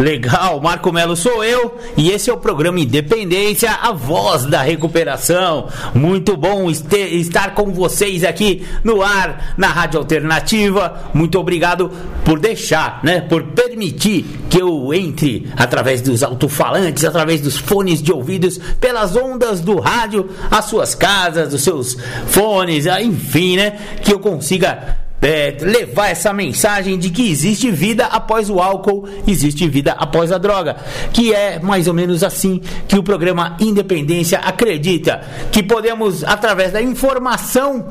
Legal, Marco Melo sou eu e esse é o programa Independência, a voz da recuperação. Muito bom estar com vocês aqui no ar, na Rádio Alternativa. Muito obrigado por deixar, né, por permitir que eu entre através dos alto-falantes, através dos fones de ouvidos, pelas ondas do rádio, às suas casas, dos seus fones, enfim, né, que eu consiga é, levar essa mensagem de que existe vida após o álcool, existe vida após a droga, que é mais ou menos assim que o programa Independência acredita que podemos, através da informação,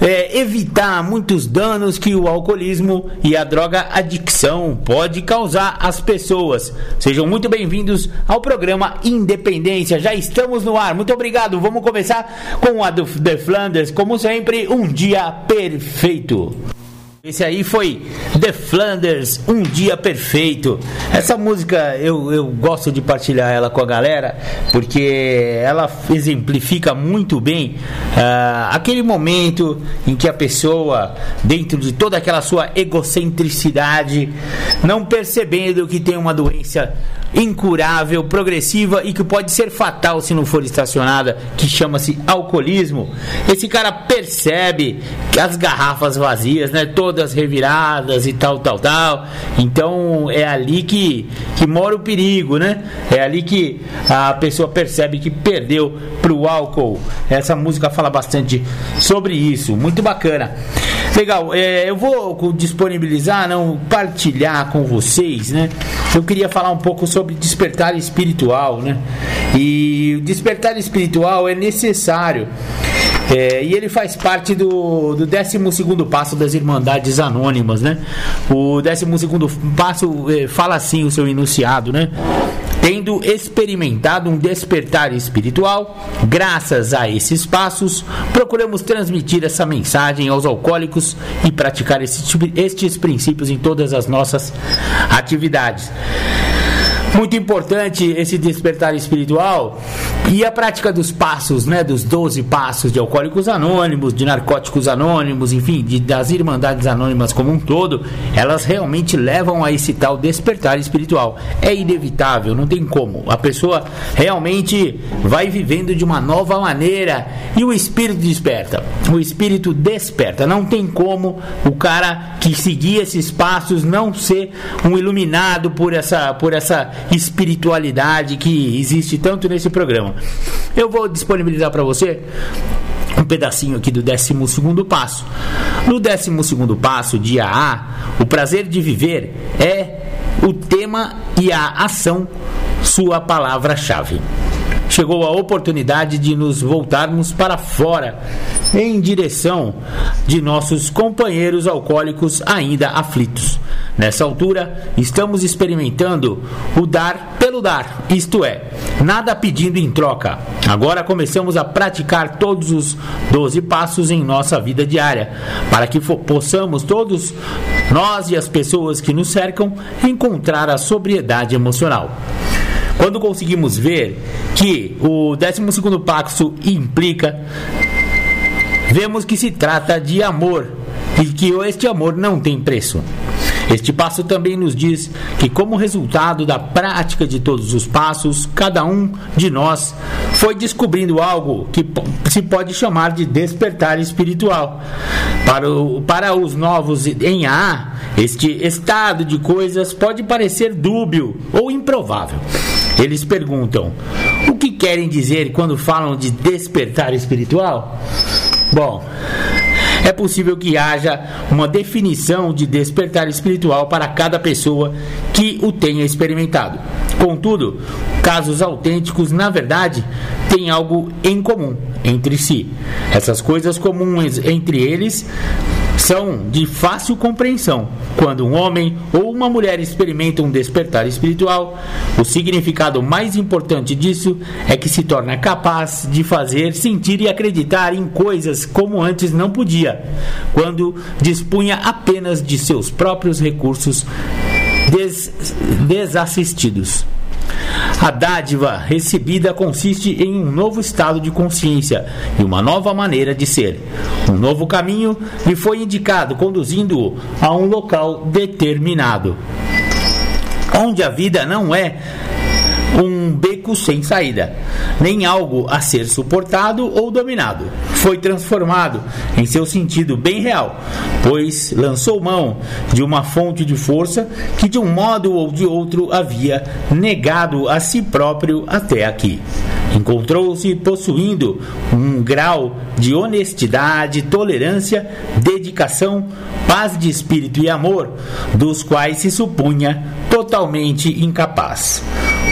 é, evitar muitos danos que o alcoolismo e a droga adicção pode causar às pessoas. Sejam muito bem-vindos ao programa Independência. Já estamos no ar. Muito obrigado. Vamos começar com a do The Flanders, como sempre, um dia perfeito. Esse aí foi The Flanders, Um Dia Perfeito. Essa música eu, eu gosto de partilhar ela com a galera porque ela exemplifica muito bem uh, aquele momento em que a pessoa, dentro de toda aquela sua egocentricidade, não percebendo que tem uma doença incurável, progressiva e que pode ser fatal se não for estacionada, que chama-se alcoolismo. Esse cara percebe que as garrafas vazias, né, todas reviradas e tal, tal, tal. Então é ali que, que mora o perigo, né? É ali que a pessoa percebe que perdeu pro álcool. Essa música fala bastante sobre isso, muito bacana. Legal, é, eu vou disponibilizar, não partilhar com vocês, né? Eu queria falar um pouco sobre despertar espiritual, né? E o despertar espiritual é necessário. É, e ele faz parte do, do 12 passo das Irmandades Anônimas, né? O 12 passo é, fala assim, o seu enunciado, né? Tendo experimentado um despertar espiritual, graças a esses passos, procuramos transmitir essa mensagem aos alcoólicos e praticar estes princípios em todas as nossas atividades. Muito importante esse despertar espiritual e a prática dos passos, né, dos 12 passos de alcoólicos anônimos, de narcóticos anônimos, enfim, de, das irmandades anônimas como um todo, elas realmente levam a esse tal despertar espiritual. É inevitável, não tem como. A pessoa realmente vai vivendo de uma nova maneira e o espírito desperta. O espírito desperta. Não tem como o cara que seguir esses passos não ser um iluminado por essa por essa espiritualidade que existe tanto nesse programa. Eu vou disponibilizar para você um pedacinho aqui do 12 passo. No 12 passo, dia A, o prazer de viver é o tema e a ação, sua palavra-chave chegou a oportunidade de nos voltarmos para fora em direção de nossos companheiros alcoólicos ainda aflitos. Nessa altura, estamos experimentando o dar pelo dar, isto é, nada pedindo em troca. Agora começamos a praticar todos os 12 passos em nossa vida diária, para que possamos todos, nós e as pessoas que nos cercam, encontrar a sobriedade emocional. Quando conseguimos ver que o 12 passo implica, vemos que se trata de amor e que este amor não tem preço. Este passo também nos diz que, como resultado da prática de todos os passos, cada um de nós foi descobrindo algo que se pode chamar de despertar espiritual. Para, o, para os novos em A, este estado de coisas pode parecer dúbio ou improvável. Eles perguntam: o que querem dizer quando falam de despertar espiritual? Bom, é possível que haja uma definição de despertar espiritual para cada pessoa que o tenha experimentado. Contudo, casos autênticos, na verdade, têm algo em comum entre si. Essas coisas comuns entre eles são de fácil compreensão. Quando um homem ou uma mulher experimentam um despertar espiritual, o significado mais importante disso é que se torna capaz de fazer, sentir e acreditar em coisas como antes não podia, quando dispunha apenas de seus próprios recursos des desassistidos. A dádiva recebida consiste em um novo estado de consciência e uma nova maneira de ser. Um novo caminho lhe foi indicado, conduzindo-o a um local determinado. Onde a vida não é um beco sem saída, nem algo a ser suportado ou dominado. Foi transformado em seu sentido bem real, pois lançou mão de uma fonte de força que de um modo ou de outro havia negado a si próprio até aqui. Encontrou-se possuindo um grau de honestidade, tolerância, dedicação, paz de espírito e amor, dos quais se supunha totalmente incapaz.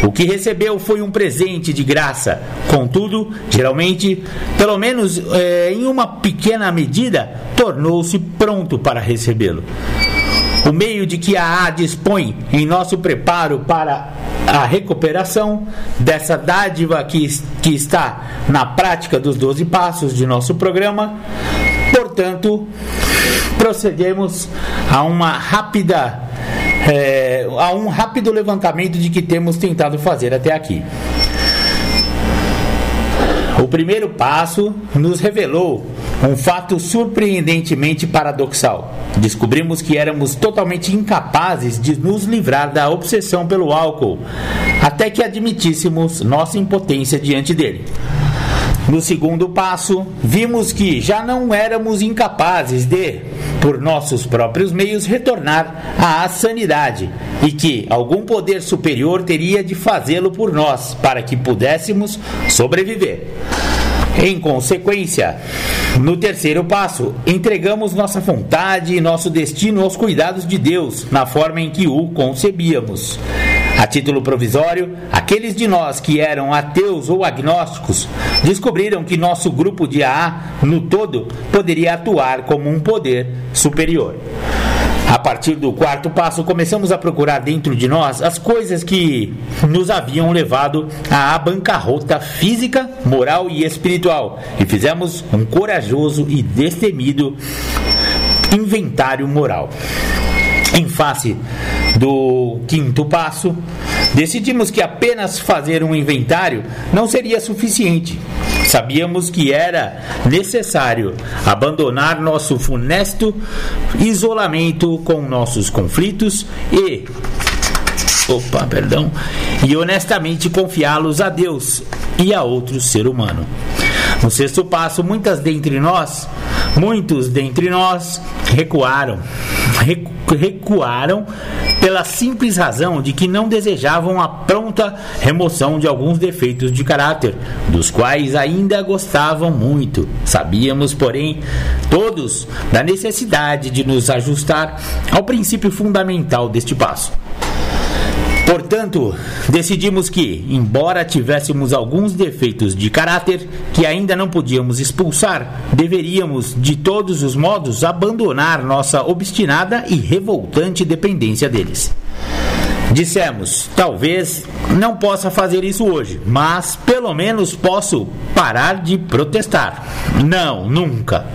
O que recebeu foi um presente de graça, contudo, geralmente, pelo menos é, em uma pequena medida, tornou-se pronto para recebê-lo. O meio de que a A dispõe em nosso preparo para a recuperação dessa dádiva que, que está na prática dos 12 passos de nosso programa. Portanto, procedemos a uma rápida é, a um rápido levantamento de que temos tentado fazer até aqui. O primeiro passo nos revelou um fato surpreendentemente paradoxal. Descobrimos que éramos totalmente incapazes de nos livrar da obsessão pelo álcool, até que admitíssemos nossa impotência diante dele. No segundo passo, vimos que já não éramos incapazes de, por nossos próprios meios, retornar à sanidade e que algum poder superior teria de fazê-lo por nós para que pudéssemos sobreviver. Em consequência, no terceiro passo, entregamos nossa vontade e nosso destino aos cuidados de Deus, na forma em que o concebíamos. A título provisório, aqueles de nós que eram ateus ou agnósticos descobriram que nosso grupo de AA, no todo, poderia atuar como um poder superior. A partir do quarto passo, começamos a procurar dentro de nós as coisas que nos haviam levado à bancarrota física, moral e espiritual, e fizemos um corajoso e destemido inventário moral. Em face do quinto passo, decidimos que apenas fazer um inventário não seria suficiente. Sabíamos que era necessário abandonar nosso funesto isolamento com nossos conflitos e opa, perdão, e honestamente confiá-los a Deus e a outro ser humano. No sexto passo, muitas dentre nós, muitos dentre nós recuaram, recuaram pela simples razão de que não desejavam a pronta remoção de alguns defeitos de caráter, dos quais ainda gostavam muito. Sabíamos, porém, todos da necessidade de nos ajustar ao princípio fundamental deste passo. Portanto, decidimos que, embora tivéssemos alguns defeitos de caráter que ainda não podíamos expulsar, deveríamos, de todos os modos, abandonar nossa obstinada e revoltante dependência deles. Dissemos, talvez não possa fazer isso hoje, mas pelo menos posso parar de protestar. Não, nunca.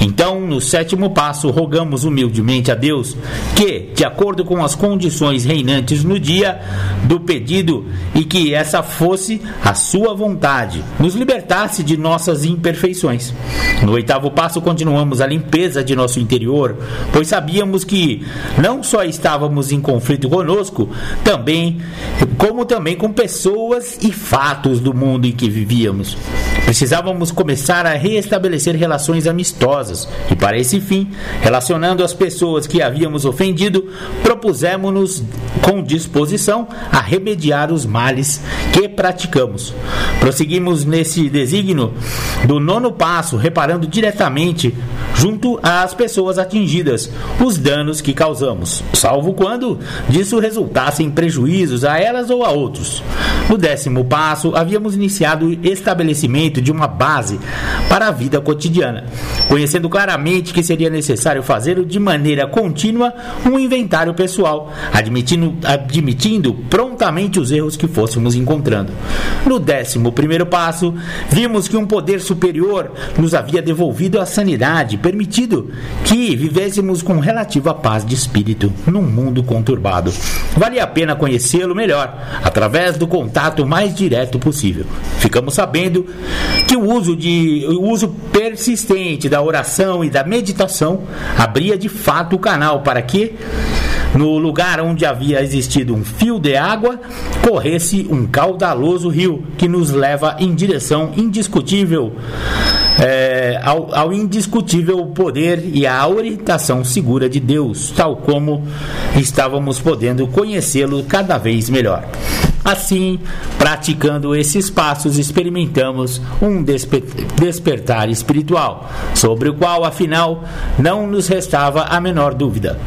Então, no sétimo passo, rogamos humildemente a Deus que, de acordo com as condições reinantes no dia do pedido e que essa fosse a sua vontade, nos libertasse de nossas imperfeições. No oitavo passo, continuamos a limpeza de nosso interior, pois sabíamos que não só estávamos em conflito conosco, também como também com pessoas e fatos do mundo em que vivíamos. Precisávamos começar a reestabelecer relações amistosas e, para esse fim, relacionando as pessoas que havíamos ofendido, propusemos-nos com disposição a remediar os males que praticamos. Prosseguimos nesse desígnio do nono passo, reparando diretamente junto às pessoas atingidas os danos que causamos, salvo quando disso resultar causassem prejuízos a elas ou a outros. No décimo passo, havíamos iniciado o estabelecimento de uma base para a vida cotidiana, conhecendo claramente que seria necessário fazer de maneira contínua um inventário pessoal, admitindo, admitindo prontamente os erros que fôssemos encontrando. No décimo primeiro passo, vimos que um poder superior nos havia devolvido a sanidade, permitido que vivêssemos com relativa paz de espírito num mundo conturbado. Valia a pena conhecê-lo melhor, através do contato mais direto possível. Ficamos sabendo que o uso, de, o uso persistente da oração e da meditação abria de fato o canal para que no lugar onde havia existido um fio de água, corresse um caudaloso rio que nos leva em direção indiscutível é, ao, ao, indiscutível poder e à orientação segura de Deus, tal como estávamos podendo conhecê-lo cada vez melhor. Assim, praticando esses passos, experimentamos um desper despertar espiritual, sobre o qual, afinal, não nos restava a menor dúvida.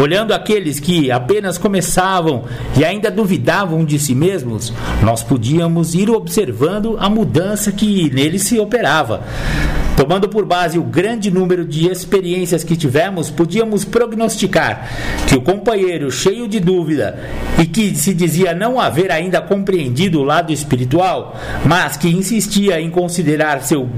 Olhando aqueles que apenas começavam e ainda duvidavam de si mesmos, nós podíamos ir observando a mudança que neles se operava. Tomando por base o grande número de experiências que tivemos, podíamos prognosticar que o companheiro, cheio de dúvida e que se dizia não haver ainda compreendido o lado espiritual, mas que insistia em considerar seu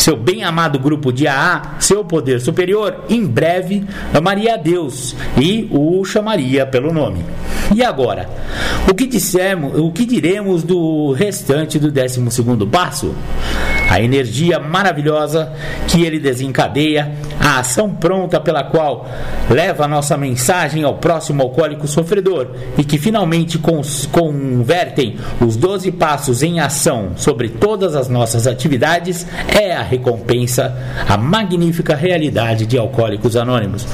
seu bem-amado grupo de AA, seu poder superior, em breve amaria a Deus e o chamaria pelo nome. E agora, o que dissemos, o que diremos do restante do 12 passo? A energia maravilhosa que ele desencadeia, a ação pronta pela qual leva a nossa mensagem ao próximo alcoólico sofredor e que finalmente convertem os 12 passos em ação sobre todas as nossas atividades é a recompensa, a magnífica realidade de Alcoólicos Anônimos.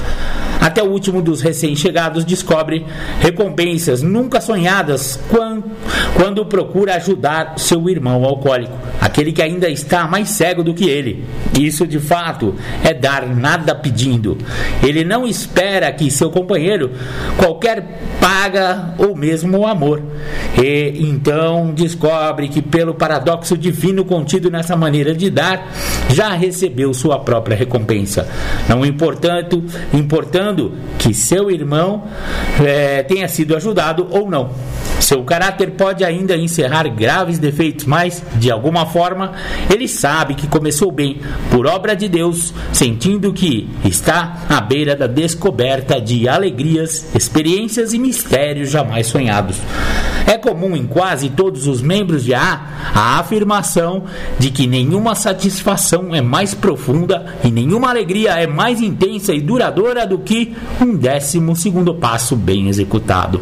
Até o último dos recém-chegados descobre recompensas nunca sonhadas quando, quando procura ajudar seu irmão alcoólico, aquele que ainda está mais cego do que ele. Isso de fato é dar nada pedindo. Ele não espera que seu companheiro qualquer paga ou mesmo amor. E então descobre que pelo paradoxo divino contido nessa maneira de dar, já recebeu sua própria recompensa. Não importando, importando que seu irmão é, tenha sido ajudado ou não. Seu caráter pode ainda encerrar graves defeitos, mas, de alguma forma, ele sabe que começou bem, por obra de Deus, sentindo que está à beira da descoberta de alegrias, experiências e mistérios jamais sonhados. É comum em quase todos os membros de A a afirmação de que nenhuma satisfação é mais profunda e nenhuma alegria é mais intensa e duradoura do que um décimo segundo passo bem executado.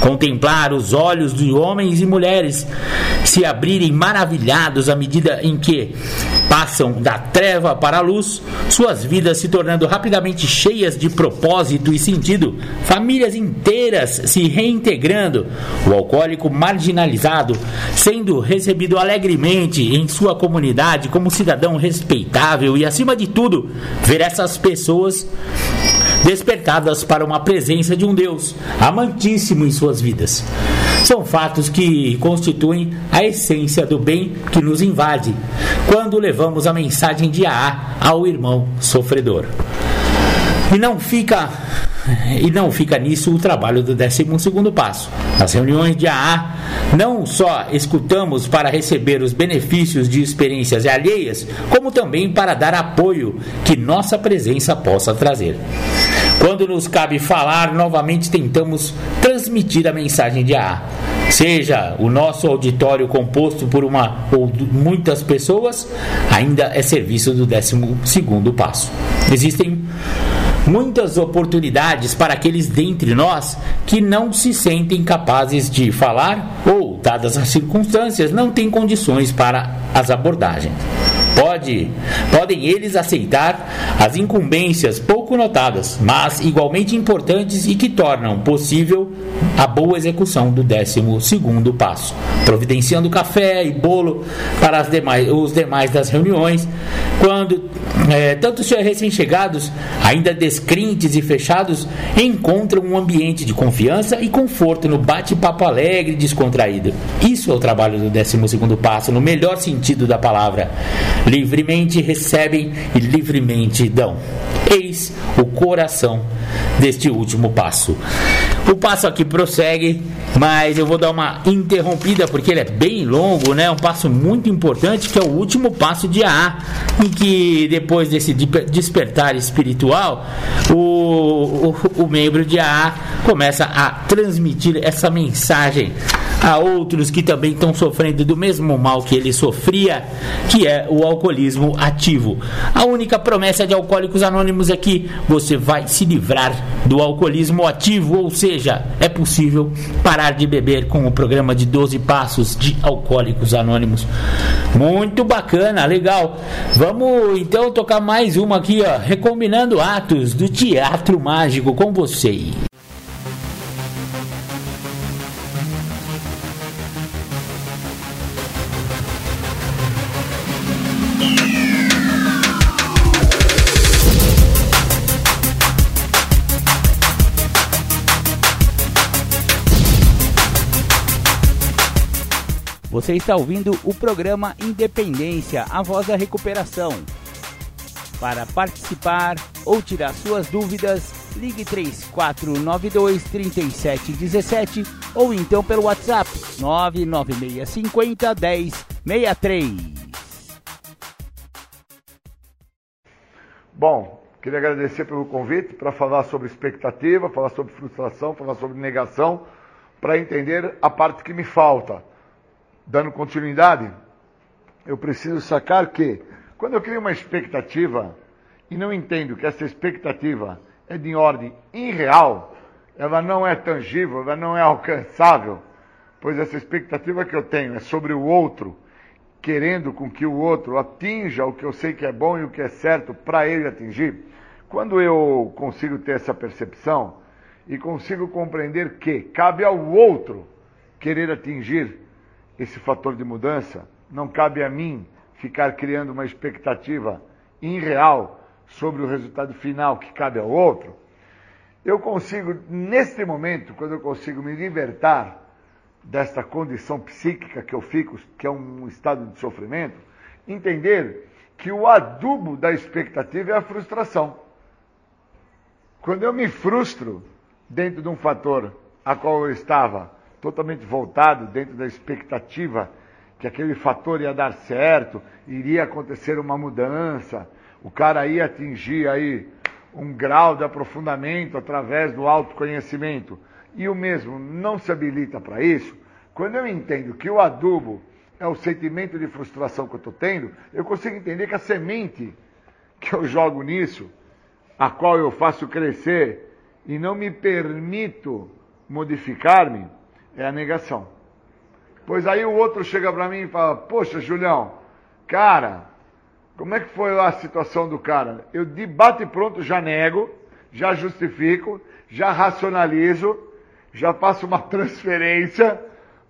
Contemplar os olhos de homens e mulheres se abrirem maravilhados à medida em que passam da treva para a luz, suas vidas se tornando rapidamente cheias de propósito e sentido, famílias inteiras se reintegrando, o alcoólico marginalizado sendo recebido alegremente em sua comunidade como cidadão respeitável e, acima de tudo, ver essas pessoas despertadas para uma presença de um Deus amantíssimo em suas vidas. São fatos que constituem a essência do bem que nos invade quando levamos a mensagem de AA ao irmão sofredor. E não fica e não fica nisso o trabalho do 12 passo. Nas reuniões de AA, não só escutamos para receber os benefícios de experiências alheias, como também para dar apoio que nossa presença possa trazer. Quando nos cabe falar, novamente tentamos transmitir a mensagem de AA. Seja o nosso auditório composto por uma ou muitas pessoas, ainda é serviço do 12 passo. Existem muitas oportunidades para aqueles dentre nós que não se sentem capazes de falar ou, dadas as circunstâncias, não têm condições para as abordagens. Pode, podem eles aceitar as incumbências pouco pouco notadas, mas igualmente importantes e que tornam possível a boa execução do 12 passo, providenciando café e bolo para demais, os demais das reuniões, quando é, tanto os recém-chegados, ainda descrentes e fechados, encontram um ambiente de confiança e conforto no bate-papo alegre e descontraído. Isso é o trabalho do 12 passo, no melhor sentido da palavra. Livremente recebem e livremente dão. Eis o coração deste último passo. O passo aqui prossegue, mas eu vou dar uma interrompida porque ele é bem longo, né? Um passo muito importante que é o último passo de AA, em que depois desse despertar espiritual, o, o, o membro de AA começa a transmitir essa mensagem a outros que também estão sofrendo do mesmo mal que ele sofria, que é o alcoolismo ativo. A única promessa de Alcoólicos Anônimos é que você vai se livrar do alcoolismo ativo, ou seja, é possível parar de beber com o programa de 12 passos de Alcoólicos Anônimos. Muito bacana, legal. Vamos então tocar mais uma aqui, ó, recombinando atos do Teatro Mágico com você. Você está ouvindo o programa Independência, a voz da recuperação. Para participar ou tirar suas dúvidas, ligue 3492 3717 ou então pelo WhatsApp 99650 1063. Bom, queria agradecer pelo convite para falar sobre expectativa, falar sobre frustração, falar sobre negação, para entender a parte que me falta dando continuidade, eu preciso sacar que, quando eu crio uma expectativa e não entendo que essa expectativa é de ordem irreal, ela não é tangível, ela não é alcançável, pois essa expectativa que eu tenho é sobre o outro, querendo com que o outro atinja o que eu sei que é bom e o que é certo para ele atingir. Quando eu consigo ter essa percepção e consigo compreender que cabe ao outro querer atingir esse fator de mudança, não cabe a mim ficar criando uma expectativa irreal sobre o resultado final que cabe ao outro. Eu consigo, neste momento, quando eu consigo me libertar desta condição psíquica que eu fico, que é um estado de sofrimento, entender que o adubo da expectativa é a frustração. Quando eu me frustro dentro de um fator a qual eu estava totalmente voltado dentro da expectativa que aquele fator ia dar certo, iria acontecer uma mudança, o cara ia atingir aí um grau de aprofundamento através do autoconhecimento, e o mesmo não se habilita para isso, quando eu entendo que o adubo é o sentimento de frustração que eu estou tendo, eu consigo entender que a semente que eu jogo nisso, a qual eu faço crescer e não me permito modificar-me, é a negação. Pois aí o outro chega para mim e fala: Poxa, Julião, cara, como é que foi a situação do cara? Eu de bate pronto já nego, já justifico, já racionalizo, já faço uma transferência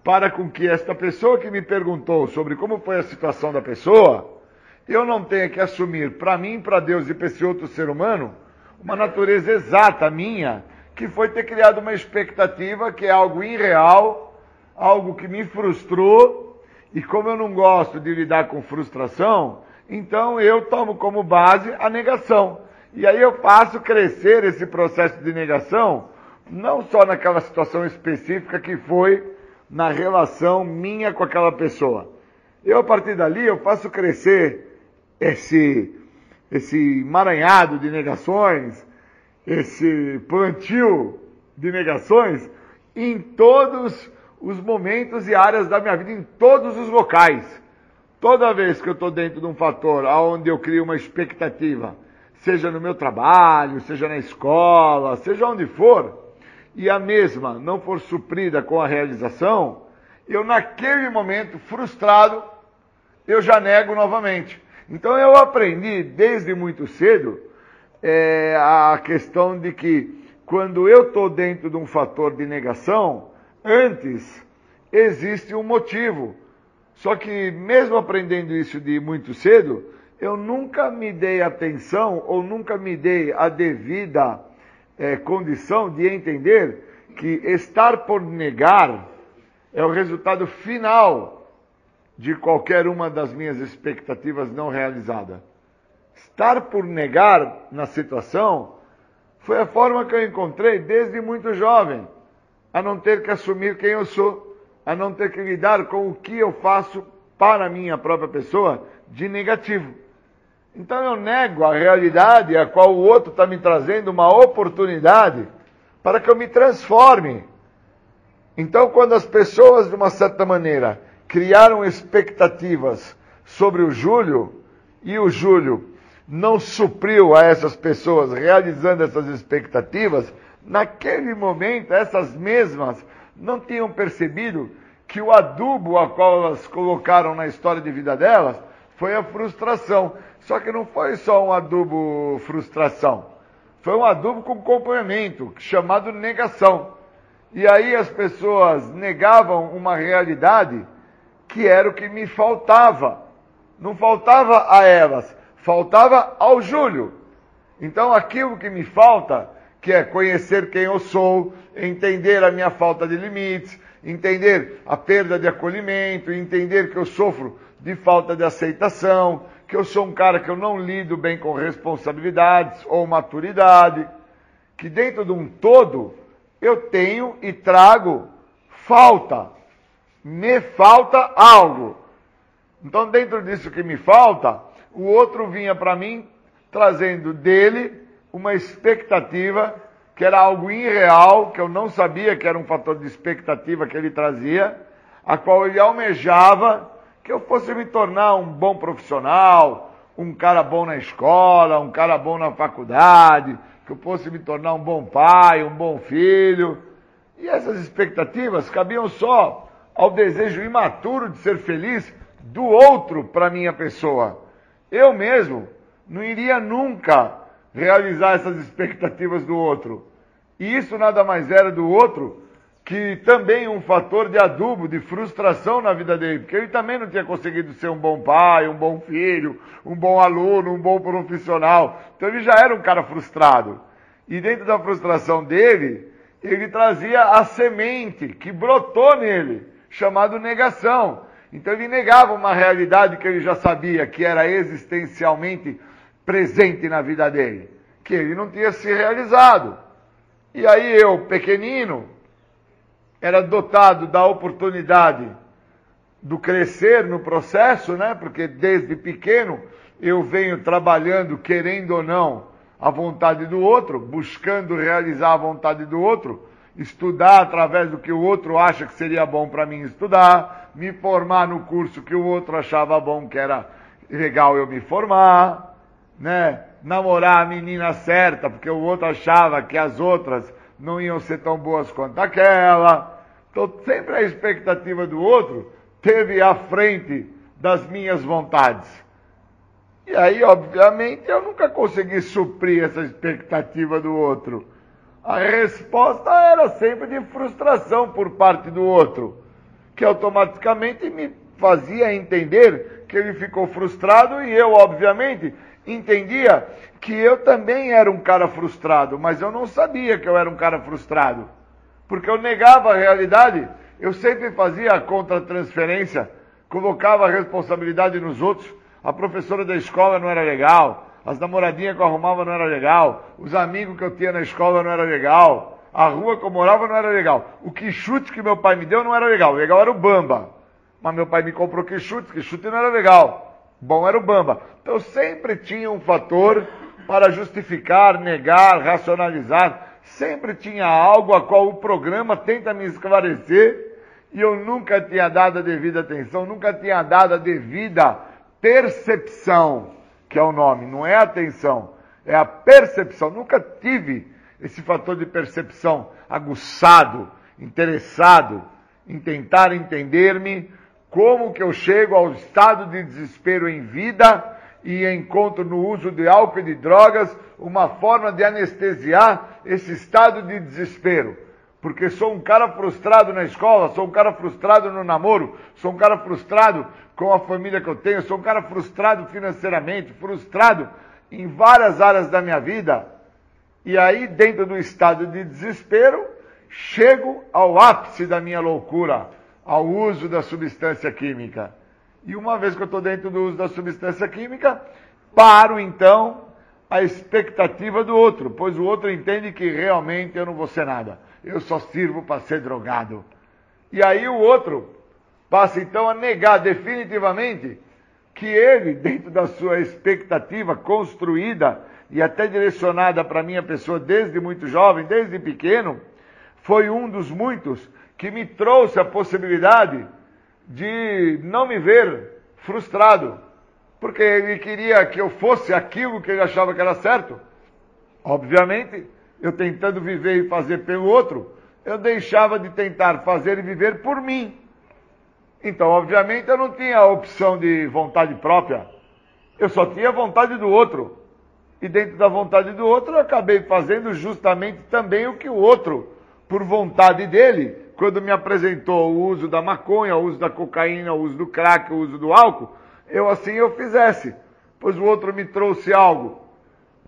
para com que esta pessoa que me perguntou sobre como foi a situação da pessoa, eu não tenha que assumir para mim, para Deus e para esse outro ser humano uma natureza exata minha que foi ter criado uma expectativa que é algo irreal, algo que me frustrou, e como eu não gosto de lidar com frustração, então eu tomo como base a negação. E aí eu faço crescer esse processo de negação, não só naquela situação específica que foi na relação minha com aquela pessoa. Eu, a partir dali, eu faço crescer esse, esse emaranhado de negações, esse plantio de negações em todos os momentos e áreas da minha vida, em todos os locais. Toda vez que eu estou dentro de um fator onde eu crio uma expectativa, seja no meu trabalho, seja na escola, seja onde for, e a mesma não for suprida com a realização, eu naquele momento frustrado, eu já nego novamente. Então eu aprendi desde muito cedo é a questão de que quando eu estou dentro de um fator de negação, antes existe um motivo. Só que mesmo aprendendo isso de muito cedo, eu nunca me dei atenção ou nunca me dei a devida é, condição de entender que estar por negar é o resultado final de qualquer uma das minhas expectativas não realizadas. Estar por negar na situação foi a forma que eu encontrei desde muito jovem, a não ter que assumir quem eu sou, a não ter que lidar com o que eu faço para a minha própria pessoa de negativo. Então eu nego a realidade a qual o outro está me trazendo uma oportunidade para que eu me transforme. Então, quando as pessoas, de uma certa maneira, criaram expectativas sobre o Júlio, e o Júlio não supriu a essas pessoas realizando essas expectativas, naquele momento essas mesmas não tinham percebido que o adubo a qual elas colocaram na história de vida delas foi a frustração. Só que não foi só um adubo frustração, foi um adubo com complemento, chamado negação. E aí as pessoas negavam uma realidade que era o que me faltava. Não faltava a elas, faltava ao Júlio. Então aquilo que me falta, que é conhecer quem eu sou, entender a minha falta de limites, entender a perda de acolhimento, entender que eu sofro de falta de aceitação, que eu sou um cara que eu não lido bem com responsabilidades ou maturidade, que dentro de um todo eu tenho e trago falta. Me falta algo. Então, dentro disso que me falta, o outro vinha para mim trazendo dele uma expectativa que era algo irreal, que eu não sabia que era um fator de expectativa que ele trazia, a qual ele almejava que eu fosse me tornar um bom profissional, um cara bom na escola, um cara bom na faculdade, que eu fosse me tornar um bom pai, um bom filho. E essas expectativas cabiam só ao desejo imaturo de ser feliz do outro para minha pessoa. Eu mesmo não iria nunca realizar essas expectativas do outro. E isso nada mais era do outro que também um fator de adubo, de frustração na vida dele, porque ele também não tinha conseguido ser um bom pai, um bom filho, um bom aluno, um bom profissional. Então ele já era um cara frustrado. E dentro da frustração dele, ele trazia a semente que brotou nele, chamado negação. Então ele negava uma realidade que ele já sabia que era existencialmente presente na vida dele, que ele não tinha se realizado. E aí eu, pequenino, era dotado da oportunidade do crescer no processo, né? Porque desde pequeno eu venho trabalhando, querendo ou não, a vontade do outro, buscando realizar a vontade do outro, estudar através do que o outro acha que seria bom para mim estudar, me formar no curso que o outro achava bom, que era legal eu me formar, né? Namorar a menina certa, porque o outro achava que as outras não iam ser tão boas quanto aquela. Então sempre a expectativa do outro teve à frente das minhas vontades. E aí, obviamente, eu nunca consegui suprir essa expectativa do outro. A resposta era sempre de frustração por parte do outro, que automaticamente me fazia entender que ele ficou frustrado e eu, obviamente, entendia que eu também era um cara frustrado, mas eu não sabia que eu era um cara frustrado, porque eu negava a realidade, eu sempre fazia a contra-transferência, colocava a responsabilidade nos outros, a professora da escola não era legal, as namoradinhas que eu arrumava não era legal, os amigos que eu tinha na escola não era legal, a rua que eu morava não era legal, o que chute que meu pai me deu não era legal, legal era o bamba. Mas meu pai me comprou que chute, que chute não era legal. Bom era o bamba. Então sempre tinha um fator para justificar, negar, racionalizar. Sempre tinha algo a qual o programa tenta me esclarecer e eu nunca tinha dado a devida atenção, nunca tinha dado a devida percepção, que é o nome, não é atenção, é a percepção. Nunca tive esse fator de percepção aguçado, interessado em tentar entender-me como que eu chego ao estado de desespero em vida e encontro no uso de álcool e de drogas uma forma de anestesiar esse estado de desespero. Porque sou um cara frustrado na escola, sou um cara frustrado no namoro, sou um cara frustrado com a família que eu tenho, sou um cara frustrado financeiramente, frustrado em várias áreas da minha vida. E aí, dentro do estado de desespero, chego ao ápice da minha loucura, ao uso da substância química. E uma vez que eu estou dentro do uso da substância química, paro então a expectativa do outro, pois o outro entende que realmente eu não vou ser nada. Eu só sirvo para ser drogado. E aí o outro passa então a negar definitivamente que ele, dentro da sua expectativa construída e até direcionada para minha pessoa desde muito jovem, desde pequeno, foi um dos muitos que me trouxe a possibilidade de não me ver frustrado, porque ele queria que eu fosse aquilo que ele achava que era certo. Obviamente, eu tentando viver e fazer pelo outro, eu deixava de tentar fazer e viver por mim. Então, obviamente, eu não tinha a opção de vontade própria. Eu só tinha vontade do outro. E dentro da vontade do outro, eu acabei fazendo justamente também o que o outro, por vontade dele, quando me apresentou o uso da maconha, o uso da cocaína, o uso do crack, o uso do álcool, eu assim eu fizesse. Pois o outro me trouxe algo,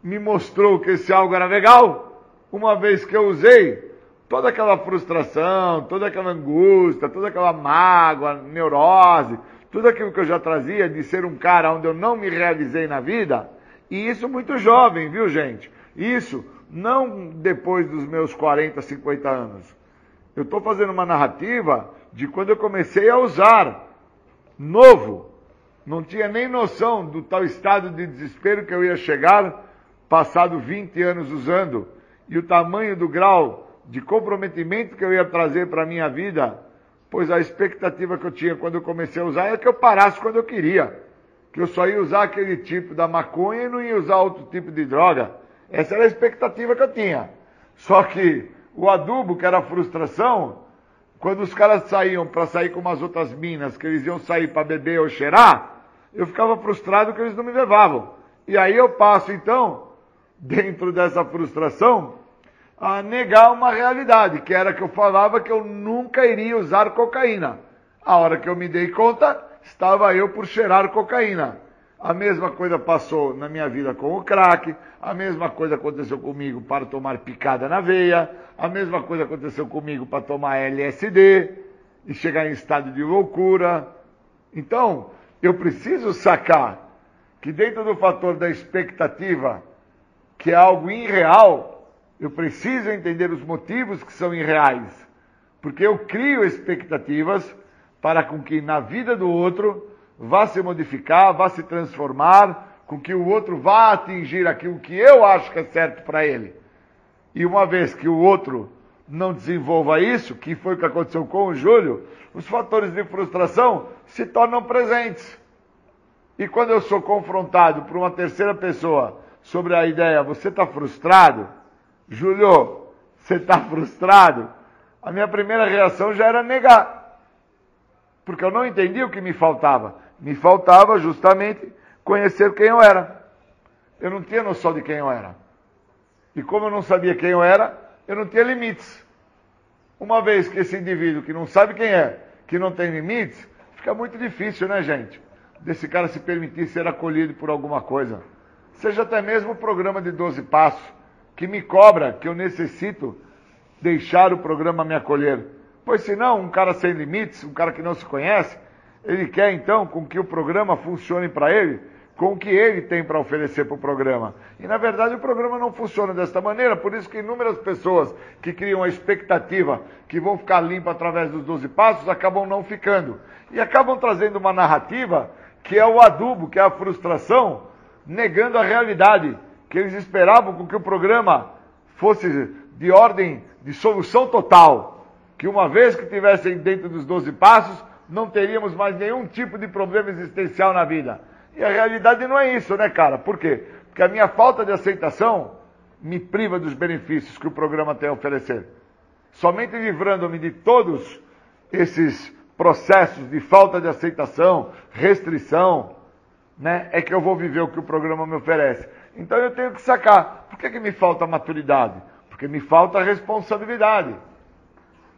me mostrou que esse algo era legal, uma vez que eu usei, toda aquela frustração, toda aquela angústia, toda aquela mágoa, neurose, tudo aquilo que eu já trazia de ser um cara onde eu não me realizei na vida, e isso muito jovem, viu gente? Isso não depois dos meus 40, 50 anos. Eu estou fazendo uma narrativa de quando eu comecei a usar, novo. Não tinha nem noção do tal estado de desespero que eu ia chegar, passado 20 anos usando, e o tamanho do grau de comprometimento que eu ia trazer para a minha vida, pois a expectativa que eu tinha quando eu comecei a usar é que eu parasse quando eu queria. Que eu só ia usar aquele tipo da maconha e não ia usar outro tipo de droga. Essa era a expectativa que eu tinha. Só que o adubo, que era a frustração, quando os caras saíam para sair com umas outras minas, que eles iam sair para beber ou cheirar, eu ficava frustrado que eles não me levavam. E aí eu passo, então, dentro dessa frustração, a negar uma realidade, que era que eu falava que eu nunca iria usar cocaína. A hora que eu me dei conta, estava eu por cheirar cocaína. A mesma coisa passou na minha vida com o crack, a mesma coisa aconteceu comigo para tomar picada na veia, a mesma coisa aconteceu comigo para tomar LSD e chegar em estado de loucura. Então, eu preciso sacar que dentro do fator da expectativa, que é algo irreal, eu preciso entender os motivos que são irreais. Porque eu crio expectativas para com que na vida do outro vá se modificar, vá se transformar, com que o outro vá atingir aquilo que eu acho que é certo para ele. E uma vez que o outro não desenvolva isso, que foi o que aconteceu com o Júlio, os fatores de frustração se tornam presentes. E quando eu sou confrontado por uma terceira pessoa sobre a ideia, você está frustrado? Júlio, você está frustrado? A minha primeira reação já era negar. Porque eu não entendi o que me faltava. Me faltava justamente conhecer quem eu era. Eu não tinha noção de quem eu era. E como eu não sabia quem eu era, eu não tinha limites. Uma vez que esse indivíduo que não sabe quem é, que não tem limites, fica muito difícil, né, gente? Desse cara se permitir ser acolhido por alguma coisa. Seja até mesmo o programa de 12 passos, que me cobra que eu necessito deixar o programa me acolher. Pois senão, um cara sem limites, um cara que não se conhece, ele quer então com que o programa funcione para ele, com o que ele tem para oferecer para o programa. E na verdade o programa não funciona desta maneira, por isso que inúmeras pessoas que criam a expectativa que vão ficar limpas através dos 12 passos acabam não ficando. E acabam trazendo uma narrativa que é o adubo, que é a frustração, negando a realidade, que eles esperavam com que o programa fosse de ordem de solução total, que uma vez que tivessem dentro dos 12 passos, não teríamos mais nenhum tipo de problema existencial na vida. E a realidade não é isso, né, cara? Por quê? Porque a minha falta de aceitação me priva dos benefícios que o programa tem a oferecer. Somente livrando-me de todos esses processos de falta de aceitação, restrição, né, é que eu vou viver o que o programa me oferece. Então eu tenho que sacar. Por que, que me falta maturidade? Porque me falta responsabilidade.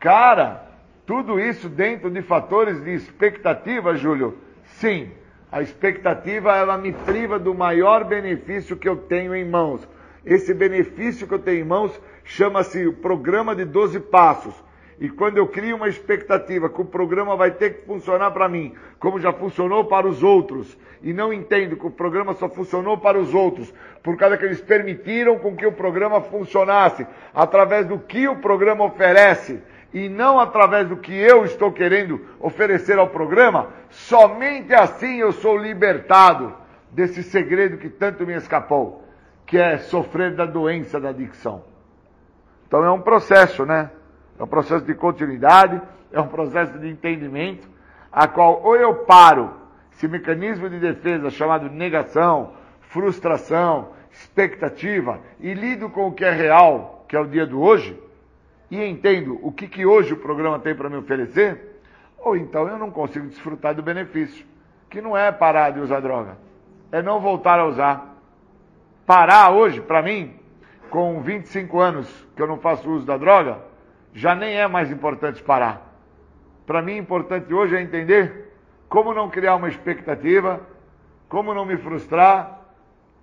Cara, tudo isso dentro de fatores de expectativa, Júlio? Sim. A expectativa, ela me priva do maior benefício que eu tenho em mãos. Esse benefício que eu tenho em mãos chama-se o programa de 12 passos. E quando eu crio uma expectativa que o programa vai ter que funcionar para mim, como já funcionou para os outros, e não entendo que o programa só funcionou para os outros, por causa que eles permitiram com que o programa funcionasse através do que o programa oferece e não através do que eu estou querendo oferecer ao programa, somente assim eu sou libertado desse segredo que tanto me escapou, que é sofrer da doença da adicção. Então é um processo, né? É um processo de continuidade, é um processo de entendimento, a qual ou eu paro esse mecanismo de defesa chamado negação, frustração, expectativa e lido com o que é real, que é o dia do hoje, e entendo o que, que hoje o programa tem para me oferecer, ou então eu não consigo desfrutar do benefício, que não é parar de usar droga, é não voltar a usar. Parar hoje, para mim, com 25 anos que eu não faço uso da droga, já nem é mais importante parar. Para mim, importante hoje é entender como não criar uma expectativa, como não me frustrar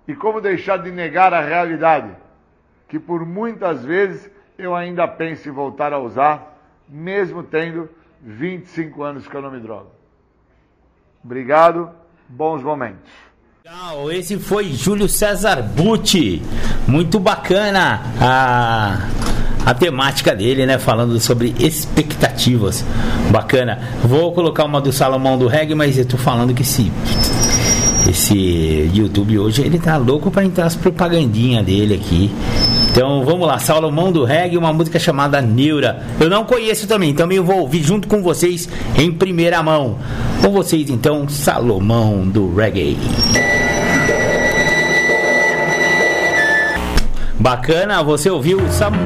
e como deixar de negar a realidade, que por muitas vezes eu ainda penso em voltar a usar, mesmo tendo 25 anos que eu não me drogo. Obrigado, bons momentos. Esse foi Júlio César Butti. Muito bacana a, a temática dele, né? Falando sobre expectativas. Bacana. Vou colocar uma do Salomão do Reggae, mas eu tô falando que esse, esse YouTube hoje ele tá louco para entrar as propagandinhas dele aqui. Então vamos lá, Salomão do Reggae, uma música chamada Neura. Eu não conheço também, também vou ouvir junto com vocês em primeira mão. Com vocês então, Salomão do Reggae. Bacana, você ouviu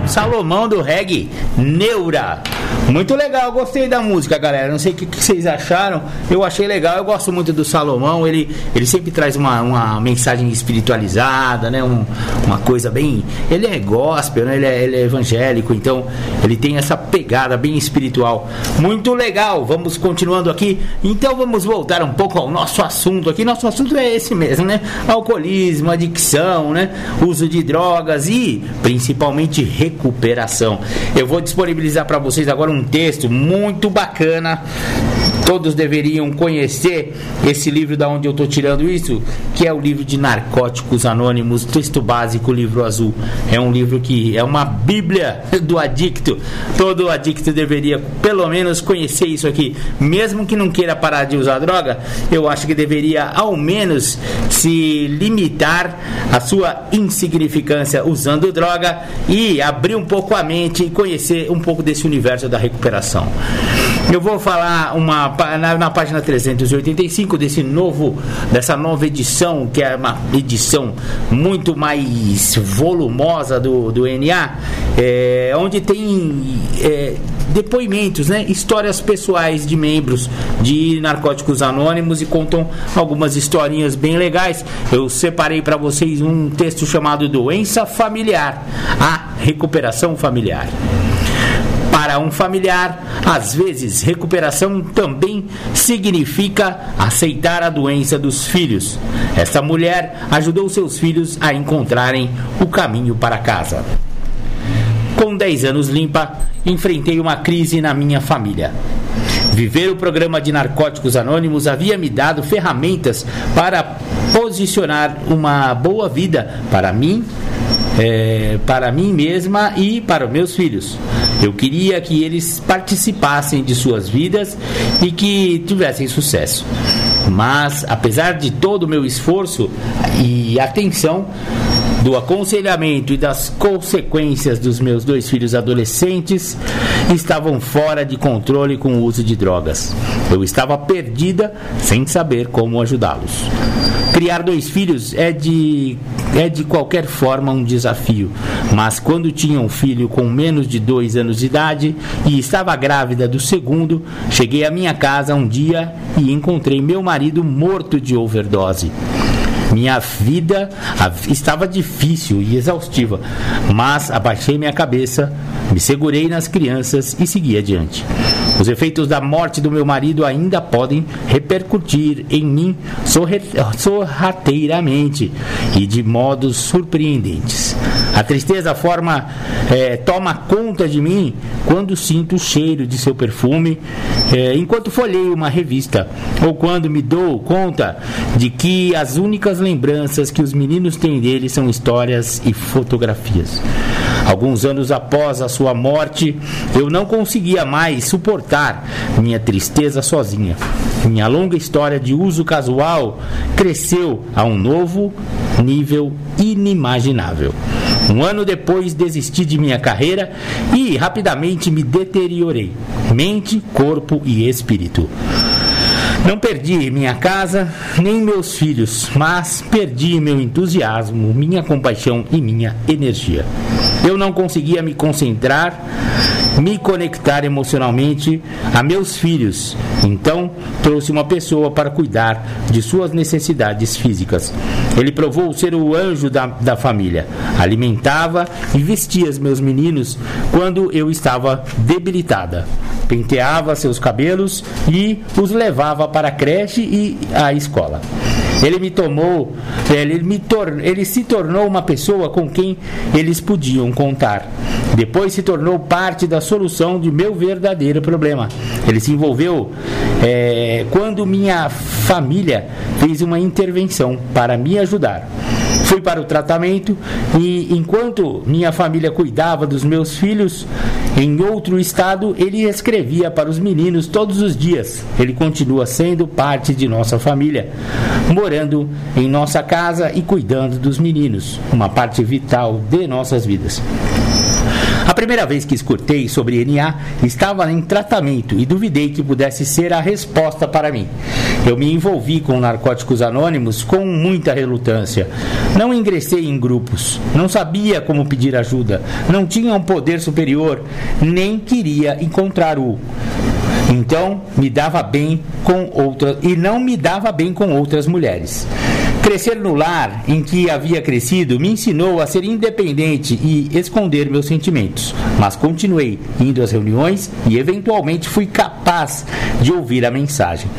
Salomão do Reggae, Neura. Muito legal, gostei da música, galera. Não sei o que, que, vocês acharam. Eu achei legal, eu gosto muito do Salomão. Ele, ele sempre traz uma, uma mensagem espiritualizada, né? Um, uma coisa bem. Ele é gospel, né? Ele é, ele é evangélico, então ele tem essa pegada bem espiritual. Muito legal, vamos continuando aqui. Então vamos voltar um pouco ao nosso assunto aqui. Nosso assunto é esse mesmo, né? Alcoolismo, adicção, né? Uso de drogas e principalmente recuperação. Eu vou disponibilizar para vocês agora um texto muito bacana. Todos deveriam conhecer esse livro da onde eu estou tirando isso, que é o livro de Narcóticos Anônimos, texto básico, livro azul. É um livro que é uma bíblia do adicto. Todo adicto deveria pelo menos conhecer isso aqui, mesmo que não queira parar de usar droga. Eu acho que deveria ao menos se limitar a sua insignificância usando droga e abrir um pouco a mente e conhecer um pouco desse universo da recuperação. Eu vou falar uma na, na, página 385 desse novo dessa nova edição, que é uma edição muito mais volumosa do, do NA, é, onde tem é, depoimentos, né, histórias pessoais de membros de Narcóticos Anônimos e contam algumas historinhas bem legais. Eu separei para vocês um texto chamado Doença Familiar, a recuperação familiar. Para um familiar, às vezes, recuperação também significa aceitar a doença dos filhos. Essa mulher ajudou seus filhos a encontrarem o caminho para casa. Com 10 anos limpa, enfrentei uma crise na minha família. Viver o programa de Narcóticos Anônimos havia me dado ferramentas para posicionar uma boa vida para mim é, para mim mesma e para meus filhos. Eu queria que eles participassem de suas vidas e que tivessem sucesso. Mas, apesar de todo o meu esforço e atenção, do aconselhamento e das consequências dos meus dois filhos adolescentes estavam fora de controle com o uso de drogas. Eu estava perdida sem saber como ajudá-los. Criar dois filhos é de, é de qualquer forma um desafio, mas quando tinha um filho com menos de dois anos de idade e estava grávida do segundo, cheguei à minha casa um dia e encontrei meu marido morto de overdose. Minha vida estava difícil e exaustiva, mas abaixei minha cabeça, me segurei nas crianças e segui adiante. Os efeitos da morte do meu marido ainda podem repercutir em mim sorrateiramente e de modos surpreendentes. A tristeza forma é, toma conta de mim quando sinto o cheiro de seu perfume, é, enquanto folheio uma revista, ou quando me dou conta de que as únicas lembranças que os meninos têm dele são histórias e fotografias. Alguns anos após a sua morte, eu não conseguia mais suportar minha tristeza sozinha. Minha longa história de uso casual cresceu a um novo nível inimaginável. Um ano depois desisti de minha carreira e rapidamente me deteriorei, mente, corpo e espírito. Não perdi minha casa, nem meus filhos, mas perdi meu entusiasmo, minha compaixão e minha energia. Eu não conseguia me concentrar, me conectar emocionalmente a meus filhos. Então, trouxe uma pessoa para cuidar de suas necessidades físicas. Ele provou ser o anjo da, da família. Alimentava e vestia os meus meninos quando eu estava debilitada penteava seus cabelos e os levava para a creche e a escola. Ele me tomou, ele, me tor ele se tornou uma pessoa com quem eles podiam contar. Depois se tornou parte da solução de meu verdadeiro problema. Ele se envolveu é, quando minha família fez uma intervenção para me ajudar. Fui para o tratamento e enquanto minha família cuidava dos meus filhos em outro estado, ele escrevia para os meninos todos os dias. Ele continua sendo parte de nossa família, morando em nossa casa e cuidando dos meninos, uma parte vital de nossas vidas. Primeira vez que escutei sobre NA, estava em tratamento e duvidei que pudesse ser a resposta para mim. Eu me envolvi com narcóticos anônimos com muita relutância. Não ingressei em grupos, não sabia como pedir ajuda, não tinha um poder superior, nem queria encontrar-o. Então, me dava bem com outras e não me dava bem com outras mulheres. Crescer no lar em que havia crescido me ensinou a ser independente e esconder meus sentimentos, mas continuei indo às reuniões e eventualmente fui capaz de ouvir a mensagem.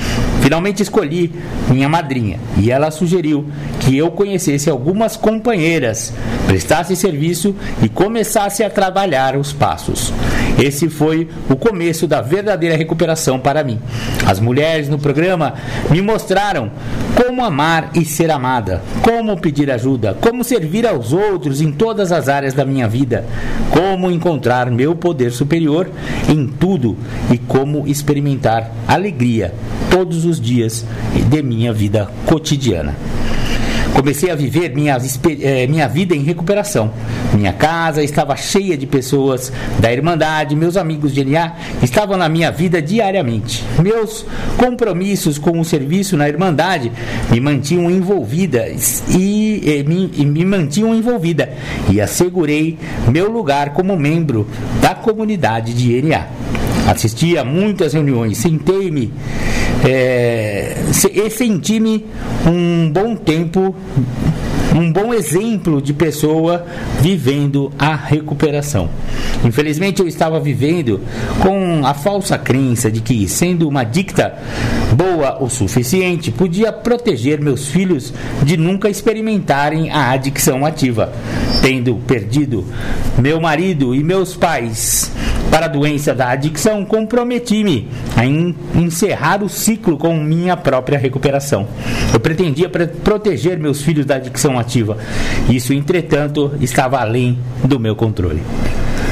Finalmente escolhi minha madrinha e ela sugeriu que eu conhecesse algumas companheiras, prestasse serviço e começasse a trabalhar os passos. Esse foi o começo da verdadeira recuperação para mim. As mulheres no programa me mostraram como amar e ser amada, como pedir ajuda, como servir aos outros em todas as áreas da minha vida, como encontrar meu poder superior em tudo e como experimentar alegria todos os dias de minha vida cotidiana. Comecei a viver minha, eh, minha vida em recuperação. Minha casa estava cheia de pessoas da Irmandade, meus amigos de NA estavam na minha vida diariamente. Meus compromissos com o serviço na Irmandade me mantinham envolvida e, e, me, e me mantinham envolvida e assegurei meu lugar como membro da comunidade de NA. Assisti a muitas reuniões, sentei-me é, e senti-me um bom tempo um bom exemplo de pessoa vivendo a recuperação. Infelizmente, eu estava vivendo com a falsa crença de que, sendo uma dicta boa o suficiente, podia proteger meus filhos de nunca experimentarem a adicção ativa. Tendo perdido meu marido e meus pais para a doença da adicção, comprometi-me a encerrar o ciclo com minha própria recuperação. Eu pretendia proteger meus filhos da adicção ativa. Isso, entretanto, estava além do meu controle.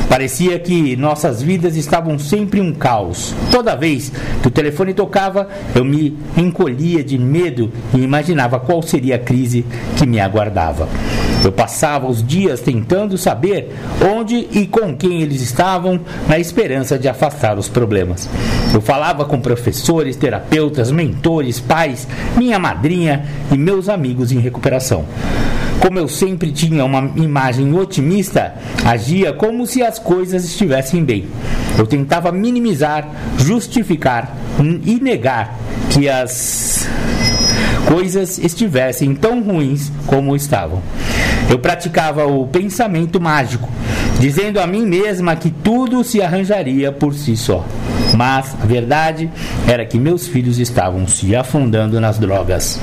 Parecia que nossas vidas estavam sempre um caos. Toda vez que o telefone tocava, eu me encolhia de medo e imaginava qual seria a crise que me aguardava. Eu passava os dias tentando saber onde e com quem eles estavam, na esperança de afastar os problemas. Eu falava com professores, terapeutas, mentores, pais, minha madrinha e meus amigos em recuperação. Como eu sempre tinha uma imagem otimista, agia como se as coisas estivessem bem. Eu tentava minimizar, justificar e negar que as coisas estivessem tão ruins como estavam. Eu praticava o pensamento mágico, dizendo a mim mesma que tudo se arranjaria por si só. Mas a verdade era que meus filhos estavam se afundando nas drogas.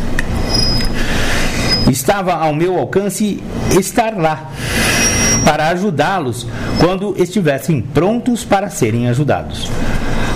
Estava ao meu alcance estar lá para ajudá-los quando estivessem prontos para serem ajudados.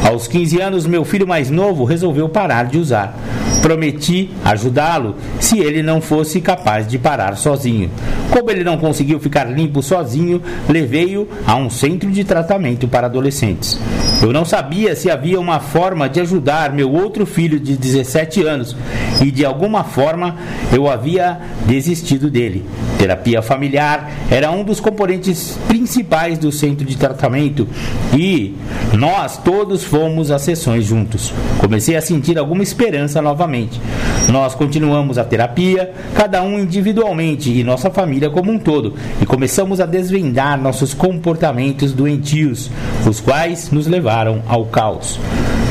Aos 15 anos, meu filho mais novo resolveu parar de usar. Prometi ajudá-lo se ele não fosse capaz de parar sozinho. Como ele não conseguiu ficar limpo sozinho, levei-o a um centro de tratamento para adolescentes. Eu não sabia se havia uma forma de ajudar meu outro filho de 17 anos e de alguma forma eu havia desistido dele. Terapia familiar era um dos componentes principais do centro de tratamento e nós todos fomos às sessões juntos. Comecei a sentir alguma esperança novamente. Nós continuamos a terapia, cada um individualmente e nossa família como um todo, e começamos a desvendar nossos comportamentos doentios, os quais nos levaram ao caos.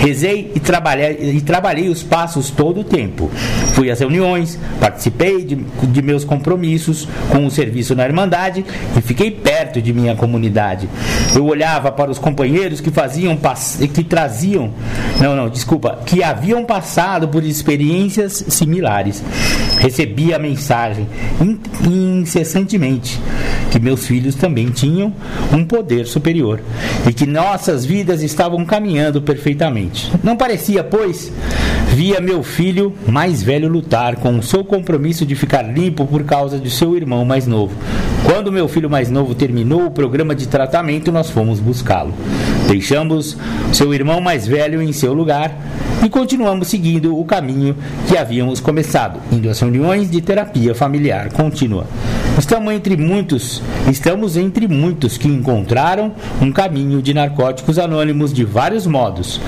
Rezei e trabalhei, e trabalhei os passos todo o tempo. Fui às reuniões, participei de, de meus compromissos com o serviço na Irmandade e fiquei perto de minha comunidade. Eu olhava para os companheiros que faziam que traziam, não, não, desculpa, que haviam passado por experiências similares. Recebia a mensagem incessantemente que meus filhos também tinham um poder superior e que nossas vidas estavam caminhando perfeitamente. Não parecia, pois, via meu filho mais velho lutar com o seu compromisso de ficar limpo por causa de seu irmão mais novo. Quando meu filho mais novo terminou o programa de tratamento, nós fomos buscá-lo. Deixamos seu irmão mais velho em seu lugar e continuamos seguindo o caminho que havíamos começado, indo às reuniões de terapia familiar contínua. Estamos entre muitos, estamos entre muitos que encontraram um caminho de narcóticos anônimos de vários modos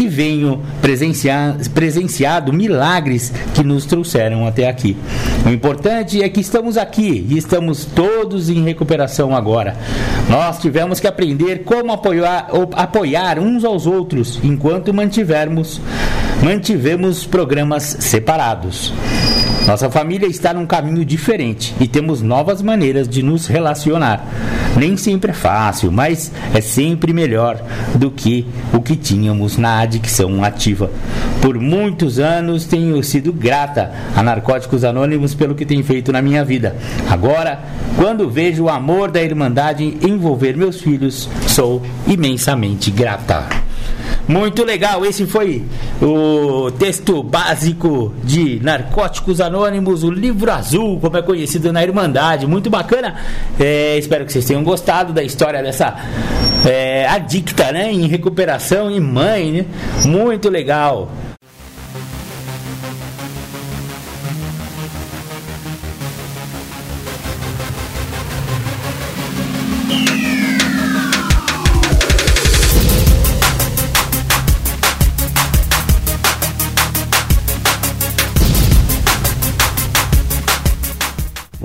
e venho presenciar, presenciado milagres que nos trouxeram até aqui. O importante é que estamos aqui e estamos todos em recuperação agora. Nós tivemos que aprender como apoiar, apoiar uns aos outros enquanto mantivermos mantivemos programas separados. Nossa família está num caminho diferente e temos novas maneiras de nos relacionar. Nem sempre é fácil, mas é sempre melhor do que o que tínhamos na adicção ativa. Por muitos anos tenho sido grata a Narcóticos Anônimos pelo que tem feito na minha vida. Agora, quando vejo o amor da Irmandade envolver meus filhos, sou imensamente grata. Muito legal, esse foi o texto básico de Narcóticos Anônimos, o livro azul, como é conhecido na Irmandade. Muito bacana. É, espero que vocês tenham gostado da história dessa é, adicta, né? Em recuperação e mãe, né? Muito legal.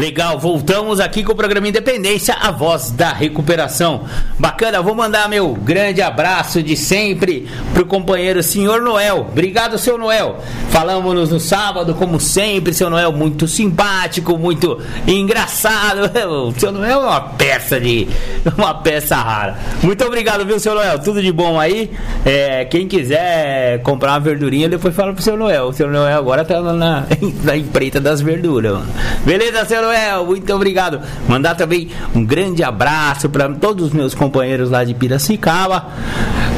Legal, voltamos aqui com o programa Independência, a voz da recuperação. Bacana, vou mandar meu grande abraço de sempre pro companheiro Senhor Noel. Obrigado, seu Noel. Falamos no sábado, como sempre, seu Noel muito simpático, muito engraçado. O seu Noel é uma peça de uma peça rara. Muito obrigado, viu, seu Noel? Tudo de bom aí. É, quem quiser comprar uma verdurinha, depois fala pro seu Noel. O seu Noel agora tá na, na empreita das verduras. Mano. Beleza, seu Noel? Noel, muito obrigado. Mandar também um grande abraço para todos os meus companheiros lá de Piracicaba.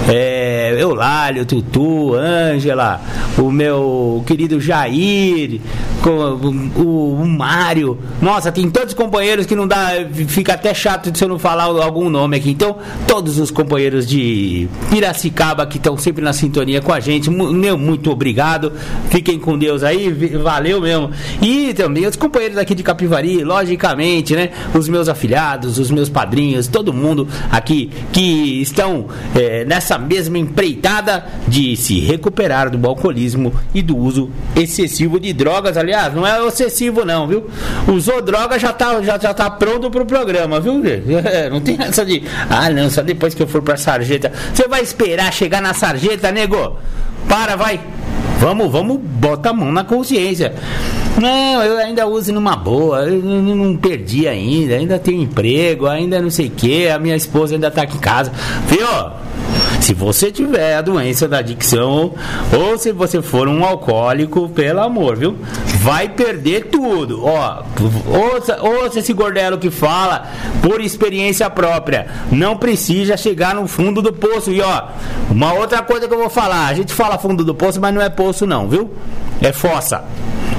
É, Eulálio, Tutu, Ângela, o meu querido Jair, o, o Mário. Nossa, tem tantos companheiros que não dá, fica até chato se eu não falar algum nome aqui. Então, todos os companheiros de Piracicaba que estão sempre na sintonia com a gente, meu muito obrigado. Fiquem com Deus aí, valeu mesmo. E também os companheiros aqui de Capivari, logicamente, né? Os meus afilhados, os meus padrinhos, todo mundo aqui que estão é, nessa mesma empreitada de se recuperar do alcoolismo e do uso excessivo de drogas. Aliás, não é excessivo não, viu? Usou droga já tá, já, já tá pronto pro programa, viu? É, não tem essa de, ah não, só depois que eu for pra sarjeta. Você vai esperar chegar na sarjeta, nego? Para, vai. Vamos, vamos, bota a mão na consciência. Não, eu ainda uso numa boa, eu não perdi ainda, ainda tenho emprego, ainda não sei o que, a minha esposa ainda tá aqui em casa. Viu? Se você tiver a doença da adicção ou se você for um alcoólico, pelo amor, viu? Vai perder tudo. Ó, ouça, ouça esse gordelo que fala por experiência própria. Não precisa chegar no fundo do poço. E ó, uma outra coisa que eu vou falar: a gente fala fundo do poço, mas não é poço, não, viu? É fossa.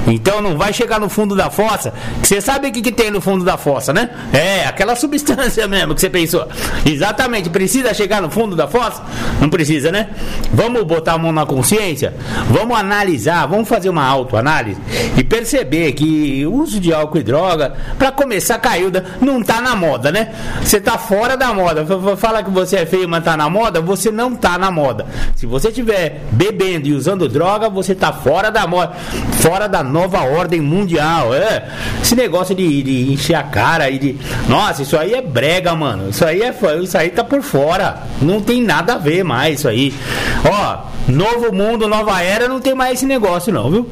Então não vai chegar no fundo da fossa, você sabe o que, que tem no fundo da fossa, né? É, aquela substância mesmo que você pensou. Exatamente, precisa chegar no fundo da fossa? Não precisa, né? Vamos botar a mão na consciência, vamos analisar, vamos fazer uma autoanálise e perceber que o uso de álcool e droga, para começar, caiu, não tá na moda, né? Você tá fora da moda. Fala que você é feio, mas tá na moda, você não tá na moda. Se você estiver bebendo e usando droga, você tá fora da moda, fora da nova ordem mundial. É. Esse negócio de, de, encher a cara e de. Nossa, isso aí é brega, mano. Isso aí é. Isso aí tá por fora. Não tem nada a ver mais isso aí. Ó, novo mundo, nova era, não tem mais esse negócio, não, viu?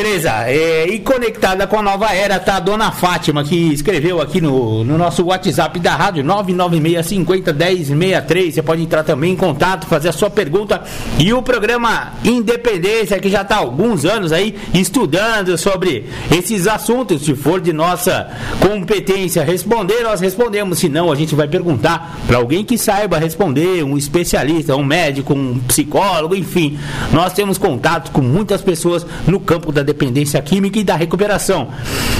Beleza, é, e conectada com a nova era tá a dona Fátima, que escreveu aqui no, no nosso WhatsApp da rádio 996501063. Você pode entrar também em contato, fazer a sua pergunta. E o programa Independência, que já está alguns anos aí estudando sobre esses assuntos. Se for de nossa competência responder, nós respondemos. Se não, a gente vai perguntar para alguém que saiba responder, um especialista, um médico, um psicólogo, enfim. Nós temos contato com muitas pessoas no campo da dependência química e da recuperação.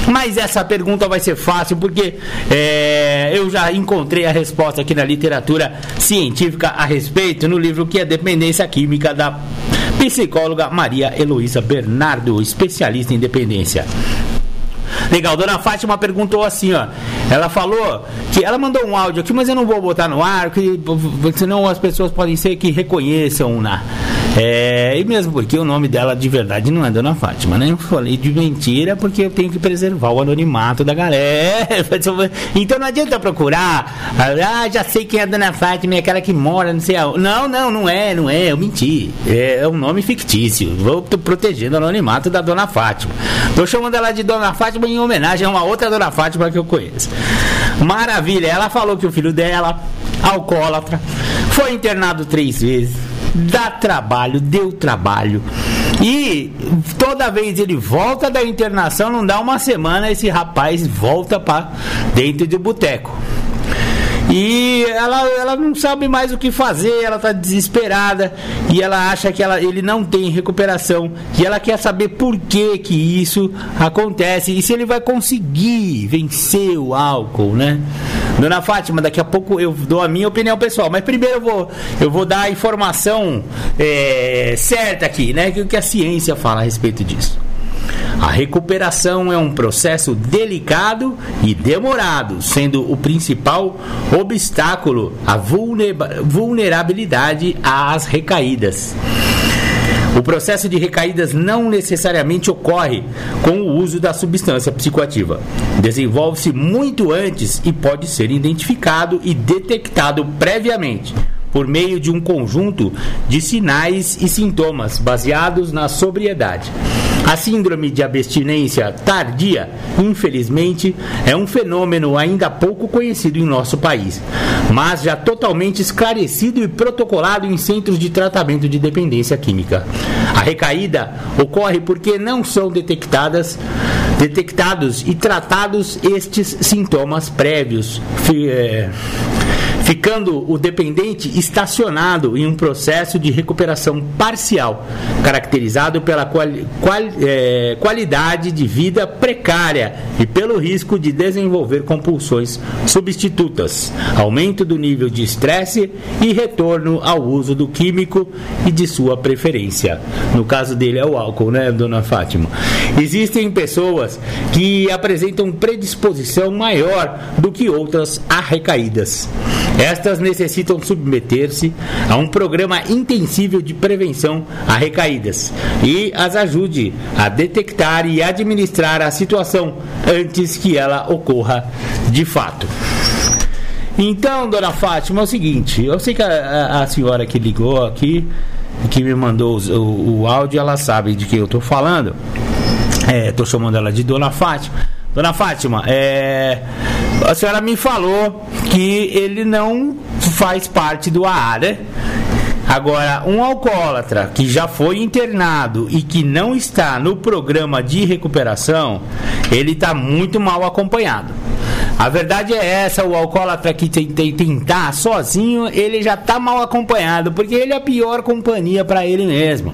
Mas essa pergunta vai ser fácil porque é, eu já encontrei a resposta aqui na literatura científica a respeito no livro que é Dependência Química da psicóloga Maria Heloísa Bernardo, especialista em dependência. Legal, dona Fátima perguntou assim, ó. Ela falou que ela mandou um áudio aqui, mas eu não vou botar no ar, que, senão as pessoas podem ser que reconheçam na. É, e mesmo porque o nome dela de verdade não é Dona Fátima, né? Eu falei de mentira porque eu tenho que preservar o anonimato da galera. Então não adianta procurar. Ah, já sei quem é a Dona Fátima, é aquela que mora, não sei aonde. Não, não, não é, não é, eu menti. É, é um nome fictício. Vou protegendo o anonimato da Dona Fátima. Tô chamando ela de Dona Fátima em homenagem a uma outra Dona Fátima que eu conheço. Maravilha, ela falou que o filho dela, alcoólatra, foi internado três vezes dá trabalho, deu trabalho. E toda vez ele volta da internação, não dá uma semana, esse rapaz volta para dentro do boteco. E ela, ela não sabe mais o que fazer, ela está desesperada e ela acha que ela, ele não tem recuperação. E ela quer saber por que, que isso acontece e se ele vai conseguir vencer o álcool, né? Dona Fátima, daqui a pouco eu dou a minha opinião pessoal, mas primeiro eu vou, eu vou dar a informação é, certa aqui, né? O que a ciência fala a respeito disso. A recuperação é um processo delicado e demorado, sendo o principal obstáculo a vulnerabilidade às recaídas. O processo de recaídas não necessariamente ocorre com o uso da substância psicoativa. Desenvolve-se muito antes e pode ser identificado e detectado previamente por meio de um conjunto de sinais e sintomas baseados na sobriedade. A síndrome de abstinência tardia, infelizmente, é um fenômeno ainda pouco conhecido em nosso país, mas já totalmente esclarecido e protocolado em centros de tratamento de dependência química. A recaída ocorre porque não são detectadas detectados e tratados estes sintomas prévios. É, ficando o dependente estacionado em um processo de recuperação parcial, caracterizado pela quali quali é, qualidade de vida precária e pelo risco de desenvolver compulsões substitutas, aumento do nível de estresse e retorno ao uso do químico e de sua preferência. No caso dele é o álcool, né, dona Fátima? Existem pessoas que apresentam predisposição maior do que outras a recaídas. Estas necessitam submeter-se a um programa intensível de prevenção a recaídas e as ajude a detectar e administrar a situação antes que ela ocorra de fato. Então, dona Fátima, é o seguinte: eu sei que a, a senhora que ligou aqui, que me mandou o, o áudio, ela sabe de que eu estou falando. Estou é, chamando ela de dona Fátima. Dona Fátima, é, a senhora me falou que ele não faz parte do AA, né? Agora, um alcoólatra que já foi internado e que não está no programa de recuperação, ele está muito mal acompanhado. A verdade é essa, o alcoólatra que tem, tentar sozinho, ele já está mal acompanhado, porque ele é a pior companhia para ele mesmo.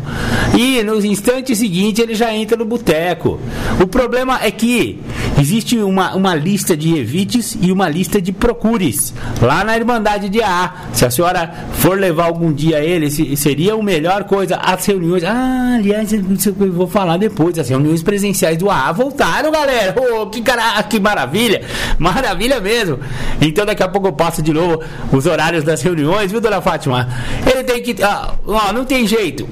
E nos instantes seguintes ele já entra no boteco. O problema é que existe uma, uma lista de evites e uma lista de procures lá na Irmandade de AA. Se a senhora for levar algum dia ele, seria a melhor coisa. As reuniões, ah, aliás, eu vou falar depois, as reuniões presenciais do AA voltaram, galera. Oh, que, cara, que maravilha! Maravilha mesmo. Então daqui a pouco eu passo de novo os horários das reuniões, viu, dona Fátima? Ele tem que. Ah, ó, não tem jeito.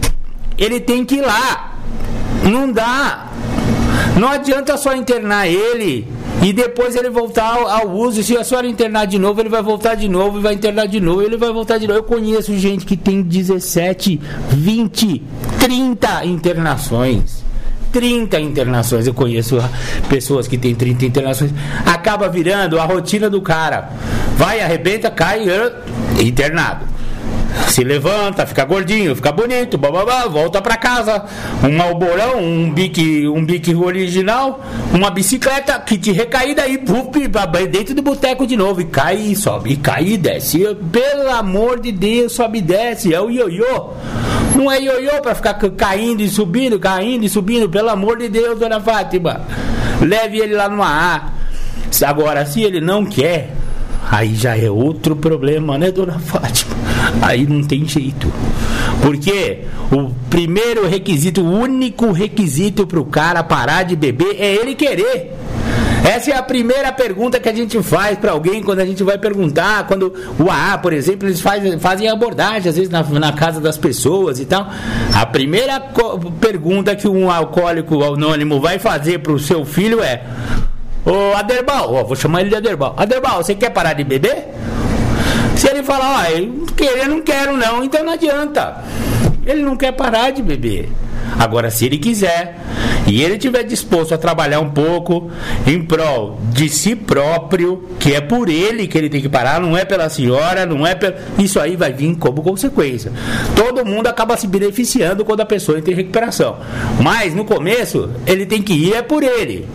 Ele tem que ir lá. Não dá. Não adianta só internar ele e depois ele voltar ao, uso. Se a senhora internar de novo, ele vai voltar de novo e vai internar de novo, ele vai voltar de novo. Eu conheço gente que tem 17, 20, 30 internações. 30 internações. Eu conheço pessoas que têm 30 internações. Acaba virando a rotina do cara. Vai, arrebenta, cai, internado se levanta, fica gordinho, fica bonito, bababá, volta para casa, um alborão, um bique, um bique original, uma bicicleta, kit recaída e puf, dentro do boteco de novo, e cai e sobe, e cai e desce. Pelo amor de Deus, sobe e desce, é o ioiô. Não é ioiô para ficar caindo e subindo, caindo e subindo, pelo amor de Deus, dona Fátima. Leve ele lá no A. Agora, se ele não quer, aí já é outro problema, né, dona Fátima? Aí não tem jeito. Porque o primeiro requisito, o único requisito para o cara parar de beber é ele querer. Essa é a primeira pergunta que a gente faz para alguém quando a gente vai perguntar. Quando o AA, por exemplo, eles fazem, fazem abordagem, às vezes na, na casa das pessoas e tal. A primeira pergunta que um alcoólico anônimo vai fazer para o seu filho é: Ô Aderbal, ó, vou chamar ele de Aderbal. Aderbal, você quer parar de beber? Se ele falar, ó, eu não quero não, então não adianta. Ele não quer parar de beber. Agora, se ele quiser e ele estiver disposto a trabalhar um pouco em prol de si próprio, que é por ele que ele tem que parar, não é pela senhora, não é pelo... Isso aí vai vir como consequência. Todo mundo acaba se beneficiando quando a pessoa entra em recuperação. Mas no começo, ele tem que ir é por ele.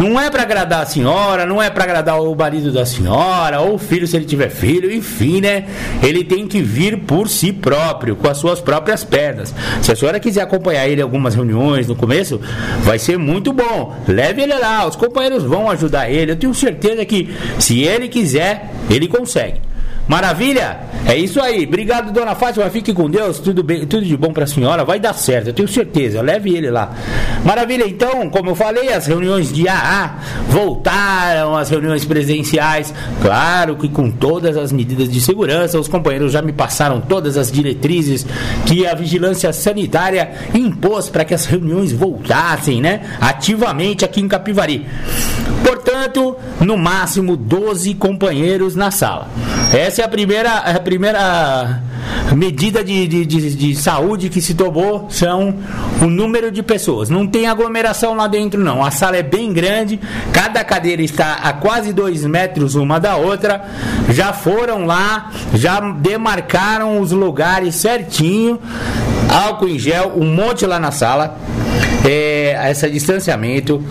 Não é para agradar a senhora, não é para agradar o marido da senhora, ou o filho se ele tiver filho, enfim, né? Ele tem que vir por si próprio, com as suas próprias pernas. Se a senhora quiser acompanhar ele em algumas reuniões no começo, vai ser muito bom. Leve ele lá, os companheiros vão ajudar ele. Eu tenho certeza que se ele quiser, ele consegue. Maravilha? É isso aí. Obrigado, dona Fátima. Fique com Deus. Tudo bem, tudo de bom para a senhora. Vai dar certo, eu tenho certeza. Leve ele lá. Maravilha. Então, como eu falei, as reuniões de AA voltaram, as reuniões presenciais. Claro que com todas as medidas de segurança, os companheiros já me passaram todas as diretrizes que a vigilância sanitária impôs para que as reuniões voltassem, né? Ativamente aqui em Capivari. Portanto, no máximo 12 companheiros na sala. Essa é a primeira, a primeira medida de, de, de, de, saúde que se tomou são o número de pessoas. Não tem aglomeração lá dentro, não. A sala é bem grande, cada cadeira está a quase dois metros uma da outra. Já foram lá, já demarcaram os lugares certinho. Álcool em gel, um monte lá na sala. É, esse distanciamento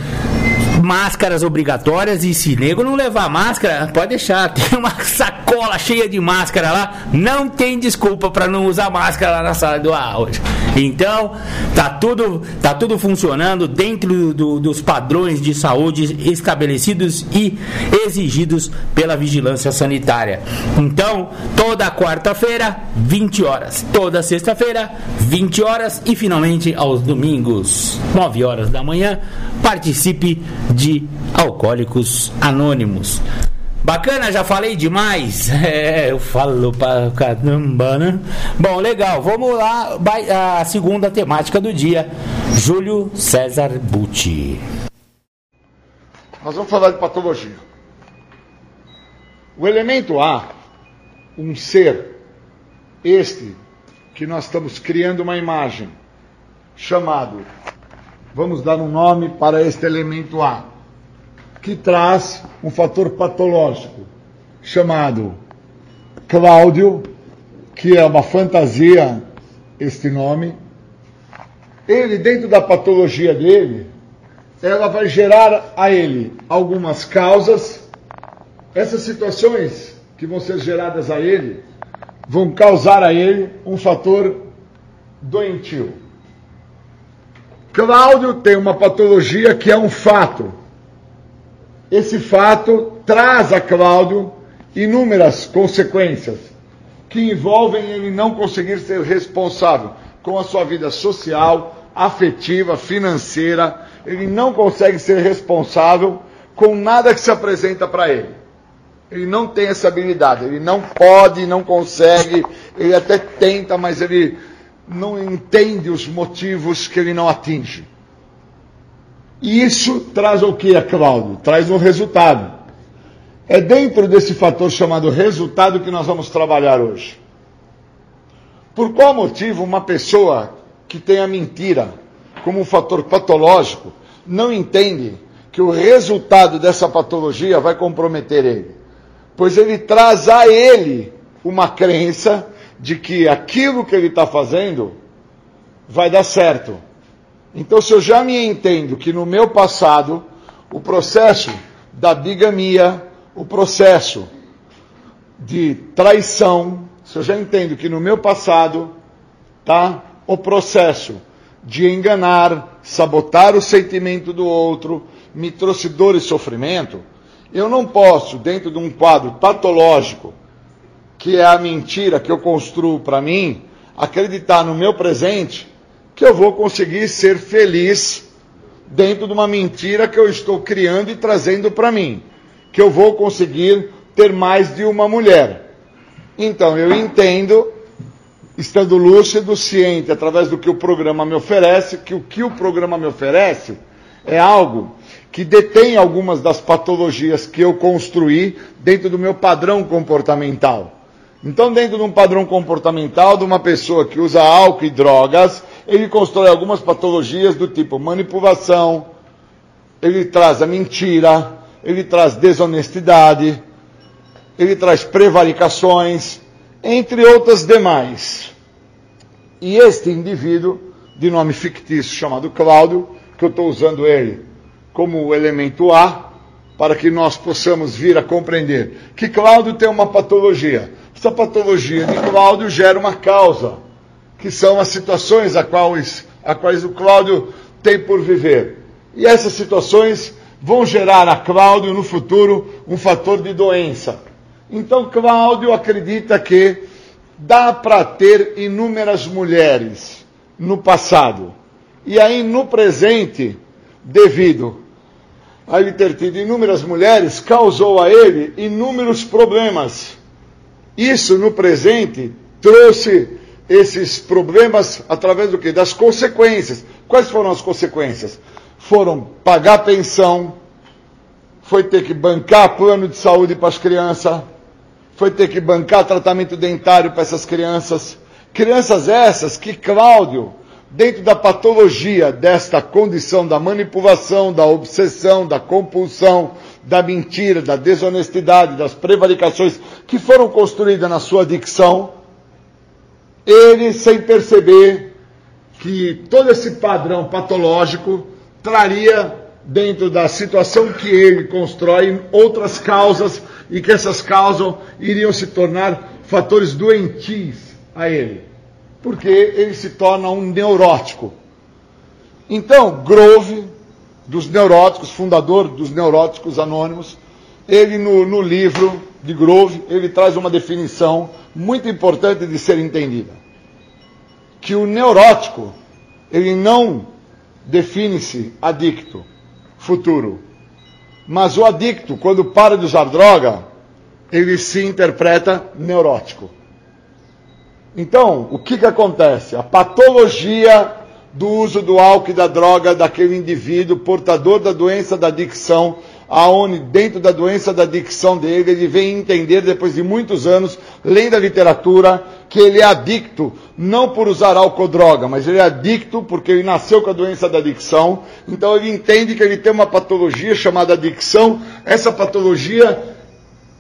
máscaras obrigatórias e se nego não levar máscara, pode deixar, tem uma sacola cheia de máscara lá, não tem desculpa para não usar máscara lá na sala do aula. Então, tá tudo, tá tudo funcionando dentro do, dos padrões de saúde estabelecidos e exigidos pela vigilância sanitária. Então, toda quarta-feira, 20 horas, toda sexta-feira, 20 horas e finalmente aos domingos, 9 horas da manhã, participe de Alcoólicos Anônimos. Bacana, já falei demais. É, eu falo pra caramba, né? Bom, legal. Vamos lá. A segunda temática do dia. Júlio César Butti. Nós vamos falar de patologia. O elemento A, um ser, este que nós estamos criando uma imagem, chamado, vamos dar um nome para este elemento A que traz um fator patológico chamado Cláudio, que é uma fantasia este nome. Ele, dentro da patologia dele, ela vai gerar a ele algumas causas. Essas situações que vão ser geradas a ele vão causar a ele um fator doentio. Cláudio tem uma patologia que é um fato esse fato traz a Cláudio inúmeras consequências que envolvem ele não conseguir ser responsável com a sua vida social, afetiva, financeira. Ele não consegue ser responsável com nada que se apresenta para ele. Ele não tem essa habilidade, ele não pode, não consegue, ele até tenta, mas ele não entende os motivos que ele não atinge. E isso traz o que, Cláudio? Traz um resultado. É dentro desse fator chamado resultado que nós vamos trabalhar hoje. Por qual motivo uma pessoa que tem a mentira como um fator patológico não entende que o resultado dessa patologia vai comprometer ele? Pois ele traz a ele uma crença de que aquilo que ele está fazendo vai dar certo então, se eu já me entendo que no meu passado, o processo da bigamia, o processo de traição, se eu já entendo que no meu passado, tá? O processo de enganar, sabotar o sentimento do outro, me trouxe dor e sofrimento, eu não posso, dentro de um quadro patológico, que é a mentira que eu construo para mim, acreditar no meu presente que eu vou conseguir ser feliz dentro de uma mentira que eu estou criando e trazendo para mim, que eu vou conseguir ter mais de uma mulher. Então eu entendo, estando lúcido, ciente, através do que o programa me oferece, que o que o programa me oferece é algo que detém algumas das patologias que eu construí dentro do meu padrão comportamental. Então, dentro de um padrão comportamental de uma pessoa que usa álcool e drogas, ele constrói algumas patologias do tipo manipulação, ele traz a mentira, ele traz desonestidade, ele traz prevaricações, entre outras demais. E este indivíduo, de nome fictício chamado Cláudio, que eu estou usando ele como elemento A, para que nós possamos vir a compreender que Cláudio tem uma patologia. Essa patologia de Cláudio gera uma causa que são as situações a quais, a quais o Cláudio tem por viver. E essas situações vão gerar a Cláudio no futuro um fator de doença. Então Cláudio acredita que dá para ter inúmeras mulheres no passado. E aí no presente, devido a ele ter tido inúmeras mulheres, causou a ele inúmeros problemas. Isso no presente trouxe esses problemas através do que? Das consequências. Quais foram as consequências? Foram pagar pensão, foi ter que bancar plano de saúde para as crianças, foi ter que bancar tratamento dentário para essas crianças. Crianças essas que Cláudio, dentro da patologia desta condição da manipulação, da obsessão, da compulsão, da mentira, da desonestidade, das prevaricações que foram construídas na sua dicção, ele, sem perceber que todo esse padrão patológico traria dentro da situação que ele constrói, outras causas e que essas causas iriam se tornar fatores doentios a ele, porque ele se torna um neurótico. Então, Grove, dos neuróticos, fundador dos neuróticos anônimos, ele no, no livro de Grove, ele traz uma definição muito importante de ser entendida. Que o neurótico, ele não define-se adicto futuro. Mas o adicto, quando para de usar droga, ele se interpreta neurótico. Então, o que, que acontece? A patologia do uso do álcool e da droga daquele indivíduo portador da doença da adicção aonde dentro da doença da adicção dele, ele vem entender depois de muitos anos, lendo a literatura, que ele é adicto, não por usar álcool ou droga, mas ele é adicto porque ele nasceu com a doença da adicção, então ele entende que ele tem uma patologia chamada adicção, essa patologia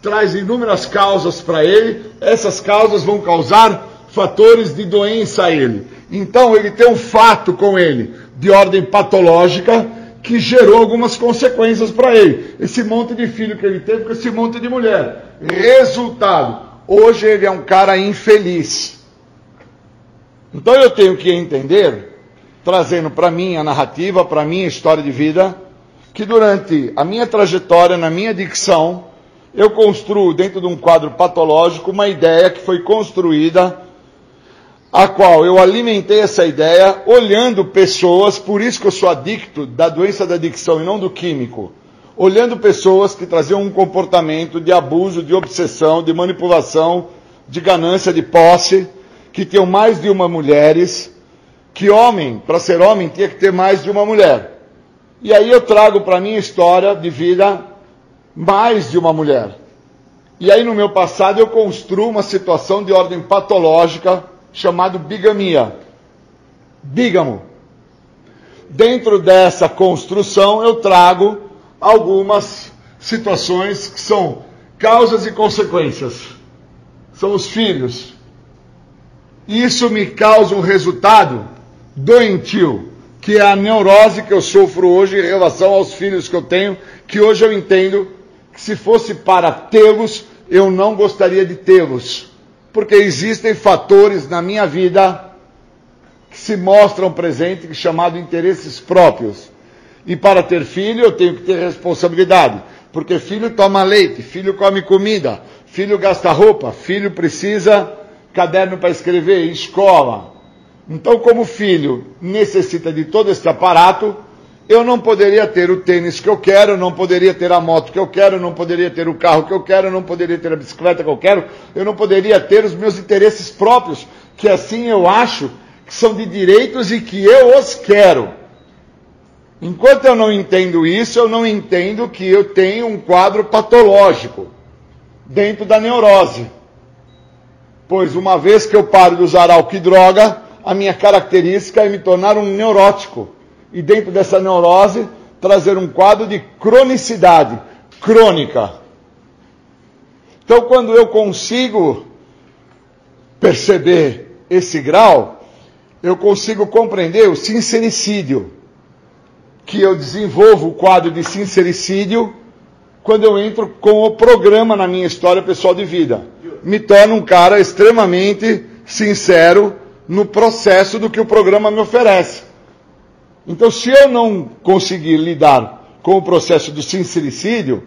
traz inúmeras causas para ele, essas causas vão causar fatores de doença a ele. Então ele tem um fato com ele de ordem patológica, que gerou algumas consequências para ele. Esse monte de filho que ele teve com esse monte de mulher. Resultado: hoje ele é um cara infeliz. Então eu tenho que entender, trazendo para mim a narrativa, para mim a história de vida, que durante a minha trajetória, na minha dicção, eu construo dentro de um quadro patológico uma ideia que foi construída a qual eu alimentei essa ideia olhando pessoas, por isso que eu sou adicto da doença da adicção e não do químico, olhando pessoas que traziam um comportamento de abuso, de obsessão, de manipulação, de ganância, de posse, que tinham mais de uma mulheres, que homem, para ser homem, tinha que ter mais de uma mulher. E aí eu trago para minha história de vida mais de uma mulher. E aí no meu passado eu construo uma situação de ordem patológica chamado bigamia. Bígamo. Dentro dessa construção eu trago algumas situações que são causas e consequências. São os filhos. Isso me causa um resultado doentio, que é a neurose que eu sofro hoje em relação aos filhos que eu tenho, que hoje eu entendo que se fosse para tê-los, eu não gostaria de tê-los porque existem fatores na minha vida que se mostram presentes, chamado interesses próprios. E para ter filho, eu tenho que ter responsabilidade, porque filho toma leite, filho come comida, filho gasta roupa, filho precisa caderno para escrever, escola. Então, como filho necessita de todo esse aparato, eu não poderia ter o tênis que eu quero, não poderia ter a moto que eu quero, não poderia ter o carro que eu quero, não poderia ter a bicicleta que eu quero, eu não poderia ter os meus interesses próprios, que assim eu acho que são de direitos e que eu os quero. Enquanto eu não entendo isso, eu não entendo que eu tenho um quadro patológico dentro da neurose. Pois uma vez que eu paro de usar álcool e droga, a minha característica é me tornar um neurótico e dentro dessa neurose trazer um quadro de cronicidade, crônica. Então, quando eu consigo perceber esse grau, eu consigo compreender o sincericídio, que eu desenvolvo o quadro de sincericídio quando eu entro com o programa na minha história pessoal de vida. Me torno um cara extremamente sincero no processo do que o programa me oferece. Então, se eu não conseguir lidar com o processo do sincericídio,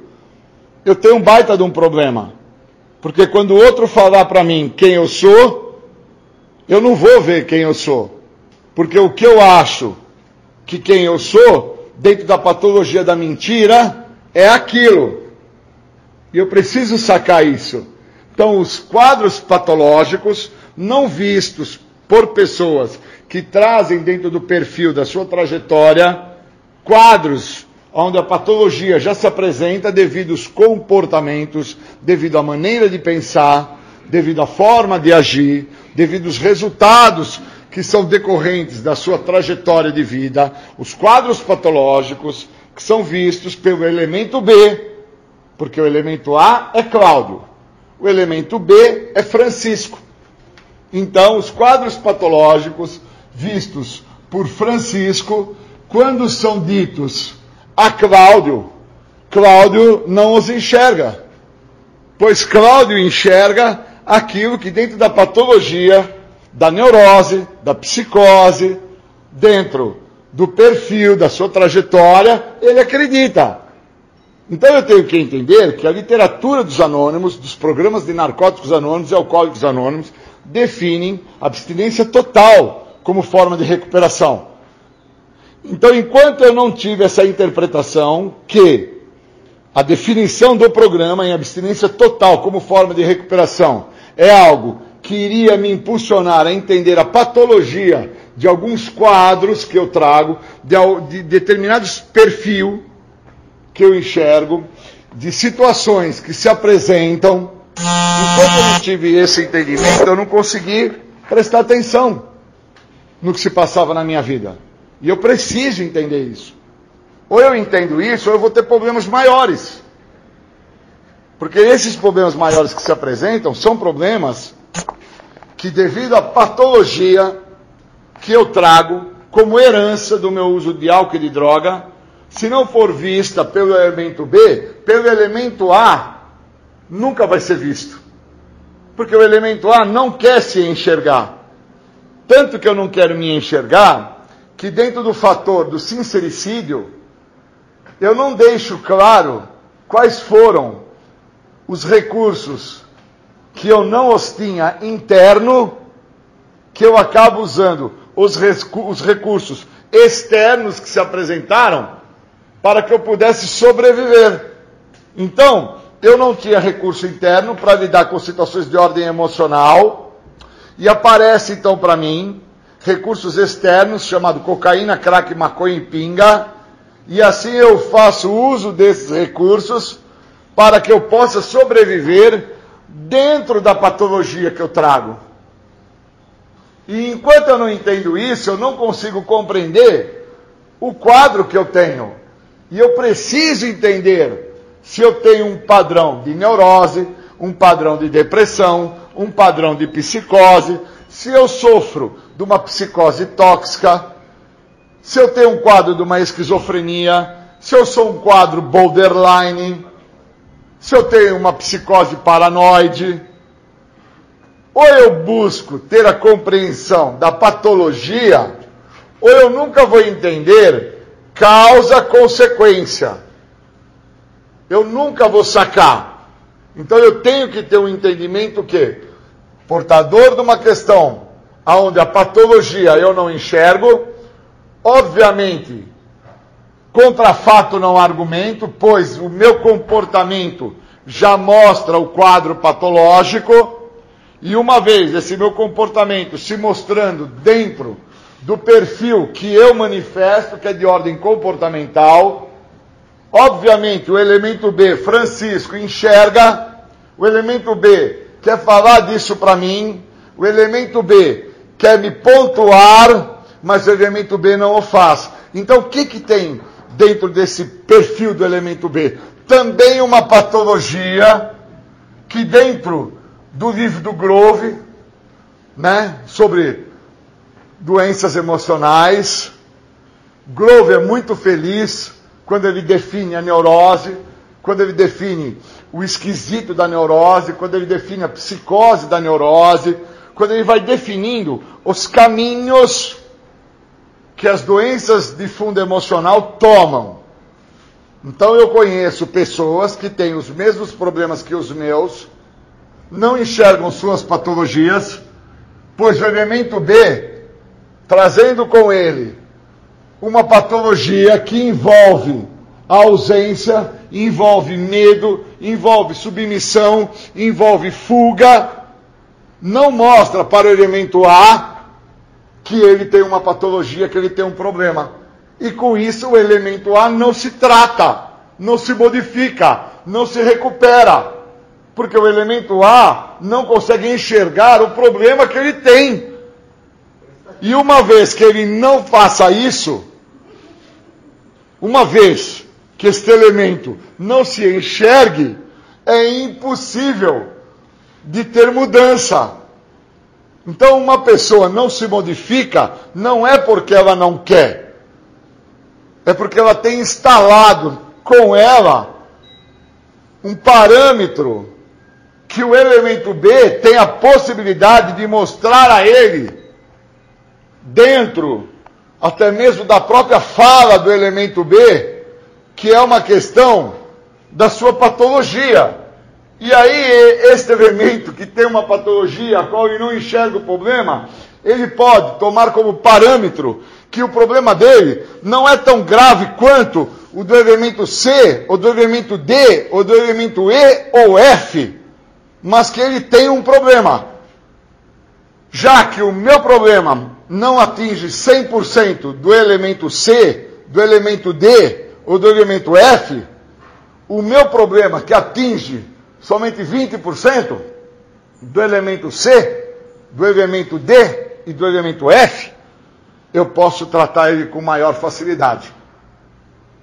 eu tenho um baita de um problema. Porque quando o outro falar para mim quem eu sou, eu não vou ver quem eu sou. Porque o que eu acho que quem eu sou, dentro da patologia da mentira, é aquilo. E eu preciso sacar isso. Então, os quadros patológicos, não vistos por pessoas que trazem dentro do perfil da sua trajetória quadros onde a patologia já se apresenta devido aos comportamentos, devido à maneira de pensar, devido à forma de agir, devido aos resultados que são decorrentes da sua trajetória de vida, os quadros patológicos que são vistos pelo elemento B, porque o elemento A é Cláudio, o elemento B é Francisco. Então, os quadros patológicos vistos por Francisco, quando são ditos a Cláudio. Cláudio não os enxerga, pois Cláudio enxerga aquilo que dentro da patologia, da neurose, da psicose, dentro do perfil, da sua trajetória, ele acredita. Então eu tenho que entender que a literatura dos anônimos, dos programas de narcóticos anônimos e alcoólicos anônimos, definem abstinência total como forma de recuperação. Então, enquanto eu não tive essa interpretação que a definição do programa em abstinência total como forma de recuperação é algo que iria me impulsionar a entender a patologia de alguns quadros que eu trago, de, de determinados perfil que eu enxergo, de situações que se apresentam. Enquanto eu não tive esse entendimento, eu não consegui prestar atenção no que se passava na minha vida. E eu preciso entender isso. Ou eu entendo isso, ou eu vou ter problemas maiores. Porque esses problemas maiores que se apresentam são problemas que, devido à patologia que eu trago como herança do meu uso de álcool e de droga, se não for vista pelo elemento B, pelo elemento A, nunca vai ser visto. Porque o elemento A não quer se enxergar. Tanto que eu não quero me enxergar, que dentro do fator do sincericídio, eu não deixo claro quais foram os recursos que eu não os tinha interno, que eu acabo usando os, os recursos externos que se apresentaram para que eu pudesse sobreviver. Então, eu não tinha recurso interno para lidar com situações de ordem emocional, e aparece então para mim recursos externos chamado cocaína, crack, maconha e pinga, e assim eu faço uso desses recursos para que eu possa sobreviver dentro da patologia que eu trago. E enquanto eu não entendo isso, eu não consigo compreender o quadro que eu tenho. E eu preciso entender se eu tenho um padrão de neurose, um padrão de depressão, um padrão de psicose, se eu sofro de uma psicose tóxica, se eu tenho um quadro de uma esquizofrenia, se eu sou um quadro borderline, se eu tenho uma psicose paranoide, ou eu busco ter a compreensão da patologia, ou eu nunca vou entender causa-consequência. Eu nunca vou sacar. Então eu tenho que ter um entendimento que, portador de uma questão onde a patologia eu não enxergo, obviamente, contra fato não argumento, pois o meu comportamento já mostra o quadro patológico, e uma vez esse meu comportamento se mostrando dentro do perfil que eu manifesto, que é de ordem comportamental. Obviamente, o elemento B, Francisco, enxerga. O elemento B quer falar disso para mim. O elemento B quer me pontuar, mas o elemento B não o faz. Então, o que, que tem dentro desse perfil do elemento B? Também uma patologia que dentro do livro do Grove, né, sobre doenças emocionais. Grove é muito feliz quando ele define a neurose, quando ele define o esquisito da neurose, quando ele define a psicose da neurose, quando ele vai definindo os caminhos que as doenças de fundo emocional tomam. Então eu conheço pessoas que têm os mesmos problemas que os meus, não enxergam suas patologias, pois o elemento B trazendo com ele uma patologia que envolve ausência, envolve medo, envolve submissão, envolve fuga, não mostra para o elemento A que ele tem uma patologia, que ele tem um problema. E com isso o elemento A não se trata, não se modifica, não se recupera. Porque o elemento A não consegue enxergar o problema que ele tem. E uma vez que ele não faça isso, uma vez que este elemento não se enxergue, é impossível de ter mudança. Então, uma pessoa não se modifica não é porque ela não quer. é porque ela tem instalado com ela um parâmetro que o elemento B tem a possibilidade de mostrar a ele, dentro até mesmo da própria fala do elemento B, que é uma questão da sua patologia. E aí, este elemento que tem uma patologia, a qual ele não enxerga o problema, ele pode tomar como parâmetro que o problema dele não é tão grave quanto o do elemento C, ou do elemento D, ou do elemento E ou F, mas que ele tem um problema. Já que o meu problema não atinge 100% do elemento C, do elemento D ou do elemento F, o meu problema que atinge somente 20% do elemento C, do elemento D e do elemento F, eu posso tratar ele com maior facilidade.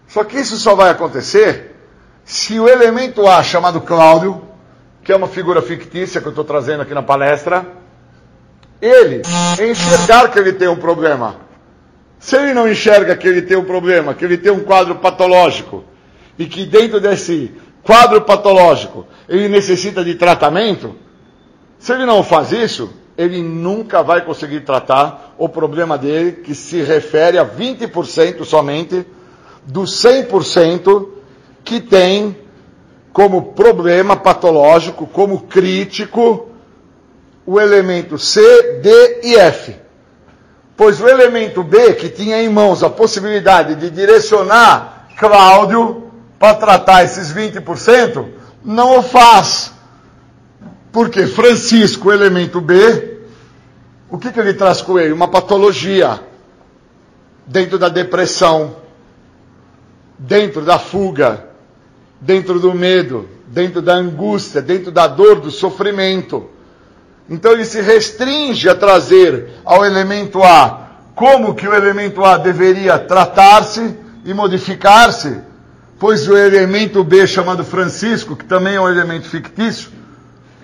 Só que isso só vai acontecer se o elemento A, chamado Cláudio, que é uma figura fictícia que eu estou trazendo aqui na palestra, ele enxergar que ele tem um problema. Se ele não enxerga que ele tem um problema, que ele tem um quadro patológico, e que dentro desse quadro patológico ele necessita de tratamento, se ele não faz isso, ele nunca vai conseguir tratar o problema dele, que se refere a 20% somente dos 100% que tem como problema patológico, como crítico, o elemento C, D e F. Pois o elemento B, que tinha em mãos a possibilidade de direcionar Cláudio para tratar esses 20%, não o faz. Porque Francisco, elemento B, o que, que ele traz com ele? Uma patologia dentro da depressão, dentro da fuga, dentro do medo, dentro da angústia, dentro da dor, do sofrimento. Então ele se restringe a trazer ao elemento A como que o elemento A deveria tratar-se e modificar-se, pois o elemento B, chamado Francisco, que também é um elemento fictício,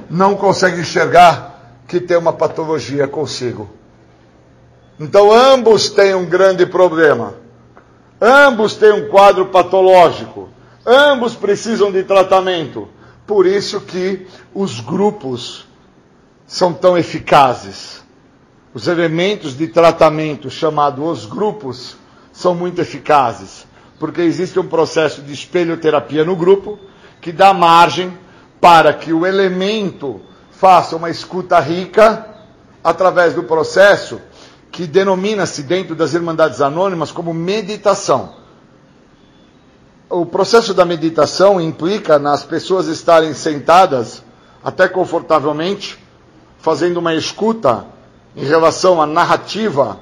não consegue enxergar que tem uma patologia consigo. Então ambos têm um grande problema. Ambos têm um quadro patológico. Ambos precisam de tratamento. Por isso que os grupos são tão eficazes. Os elementos de tratamento chamados os grupos são muito eficazes, porque existe um processo de espelhoterapia no grupo que dá margem para que o elemento faça uma escuta rica através do processo que denomina-se dentro das Irmandades Anônimas como meditação. O processo da meditação implica nas pessoas estarem sentadas até confortavelmente, fazendo uma escuta em relação à narrativa,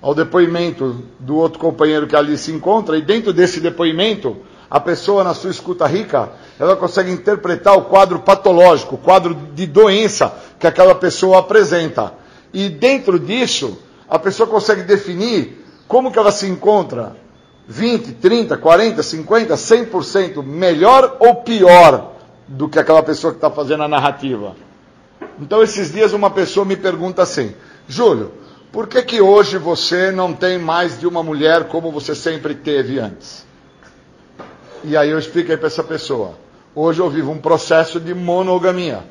ao depoimento do outro companheiro que ali se encontra, e dentro desse depoimento, a pessoa, na sua escuta rica, ela consegue interpretar o quadro patológico, o quadro de doença que aquela pessoa apresenta. E dentro disso, a pessoa consegue definir como que ela se encontra 20, 30, 40, 50, 100% melhor ou pior do que aquela pessoa que está fazendo a narrativa. Então, esses dias, uma pessoa me pergunta assim: Júlio, por que, que hoje você não tem mais de uma mulher como você sempre teve antes? E aí eu expliquei para essa pessoa: hoje eu vivo um processo de monogamia.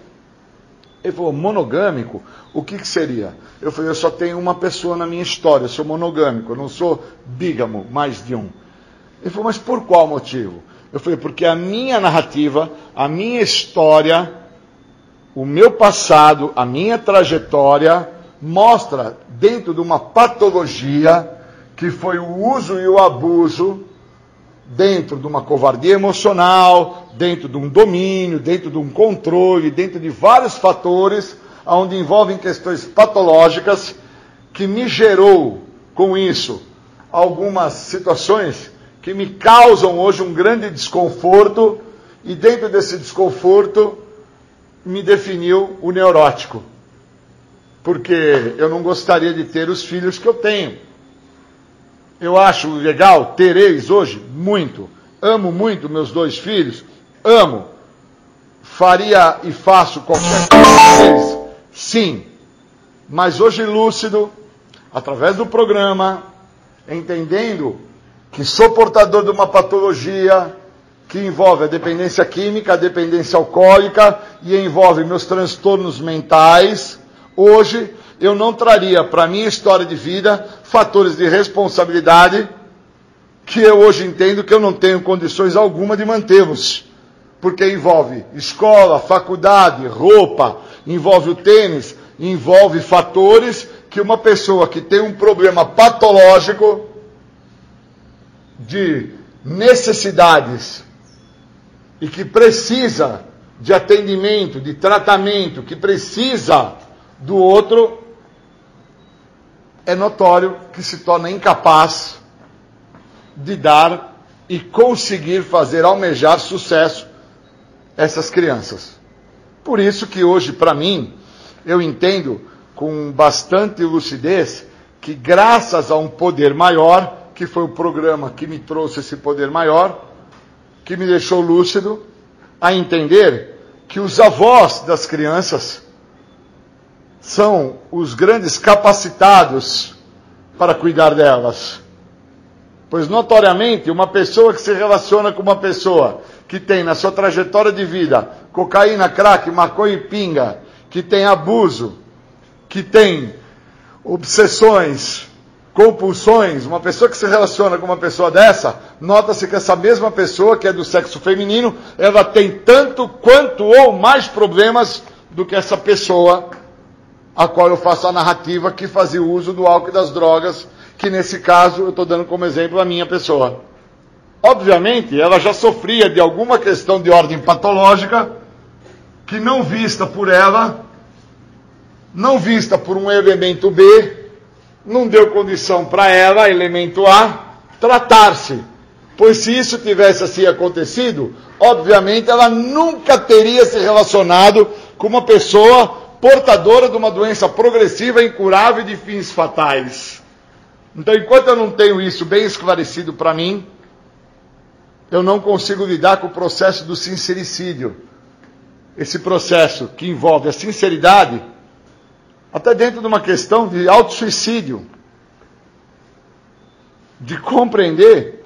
Ele falou: monogâmico? O que, que seria? Eu falei: eu só tenho uma pessoa na minha história, eu sou monogâmico, eu não sou bígamo, mais de um. Ele falou: mas por qual motivo? Eu falei: porque a minha narrativa, a minha história, o meu passado, a minha trajetória, mostra dentro de uma patologia que foi o uso e o abuso dentro de uma covardia emocional, dentro de um domínio, dentro de um controle, dentro de vários fatores onde envolvem questões patológicas que me gerou com isso algumas situações que me causam hoje um grande desconforto. E dentro desse desconforto me definiu o neurótico. Porque eu não gostaria de ter os filhos que eu tenho. Eu acho legal ter eles hoje? Muito. Amo muito meus dois filhos? Amo. Faria e faço qualquer coisa deles? Sim. Mas hoje lúcido, através do programa, entendendo que sou portador de uma patologia que envolve a dependência química, a dependência alcoólica e envolve meus transtornos mentais, hoje eu não traria para minha história de vida fatores de responsabilidade que eu hoje entendo que eu não tenho condições alguma de mantê-los. Porque envolve escola, faculdade, roupa, envolve o tênis, envolve fatores que uma pessoa que tem um problema patológico de necessidades e que precisa de atendimento, de tratamento, que precisa do outro, é notório que se torna incapaz de dar e conseguir fazer almejar sucesso essas crianças. Por isso que hoje, para mim, eu entendo com bastante lucidez que graças a um poder maior, que foi o programa que me trouxe esse poder maior, que me deixou lúcido a entender que os avós das crianças são os grandes capacitados para cuidar delas. Pois, notoriamente, uma pessoa que se relaciona com uma pessoa que tem na sua trajetória de vida cocaína, crack, maconha e pinga, que tem abuso, que tem obsessões, compulsões, uma pessoa que se relaciona com uma pessoa dessa, nota-se que essa mesma pessoa, que é do sexo feminino, ela tem tanto quanto ou mais problemas do que essa pessoa a qual eu faço a narrativa que fazia uso do álcool e das drogas, que nesse caso eu estou dando como exemplo a minha pessoa. Obviamente, ela já sofria de alguma questão de ordem patológica, que não vista por ela, não vista por um elemento B, não deu condição para ela, elemento A, tratar-se. Pois se isso tivesse assim acontecido, obviamente ela nunca teria se relacionado com uma pessoa portadora de uma doença progressiva, incurável e de fins fatais. Então, enquanto eu não tenho isso bem esclarecido para mim, eu não consigo lidar com o processo do sincericídio. Esse processo que envolve a sinceridade até dentro de uma questão de auto-suicídio, de compreender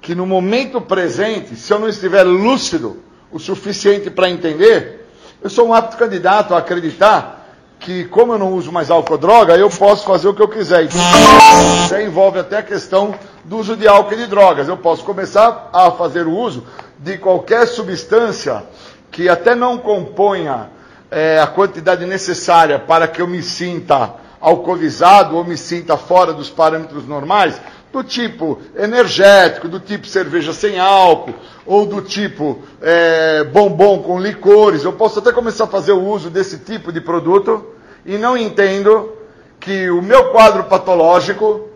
que no momento presente, se eu não estiver lúcido o suficiente para entender, eu sou um apto candidato a acreditar que, como eu não uso mais álcool droga, eu posso fazer o que eu quiser. Isso envolve até a questão do uso de álcool e de drogas. Eu posso começar a fazer o uso de qualquer substância que até não componha é, a quantidade necessária para que eu me sinta alcoolizado ou me sinta fora dos parâmetros normais, do tipo energético, do tipo cerveja sem álcool, ou do tipo é, bombom com licores. Eu posso até começar a fazer o uso desse tipo de produto e não entendo que o meu quadro patológico,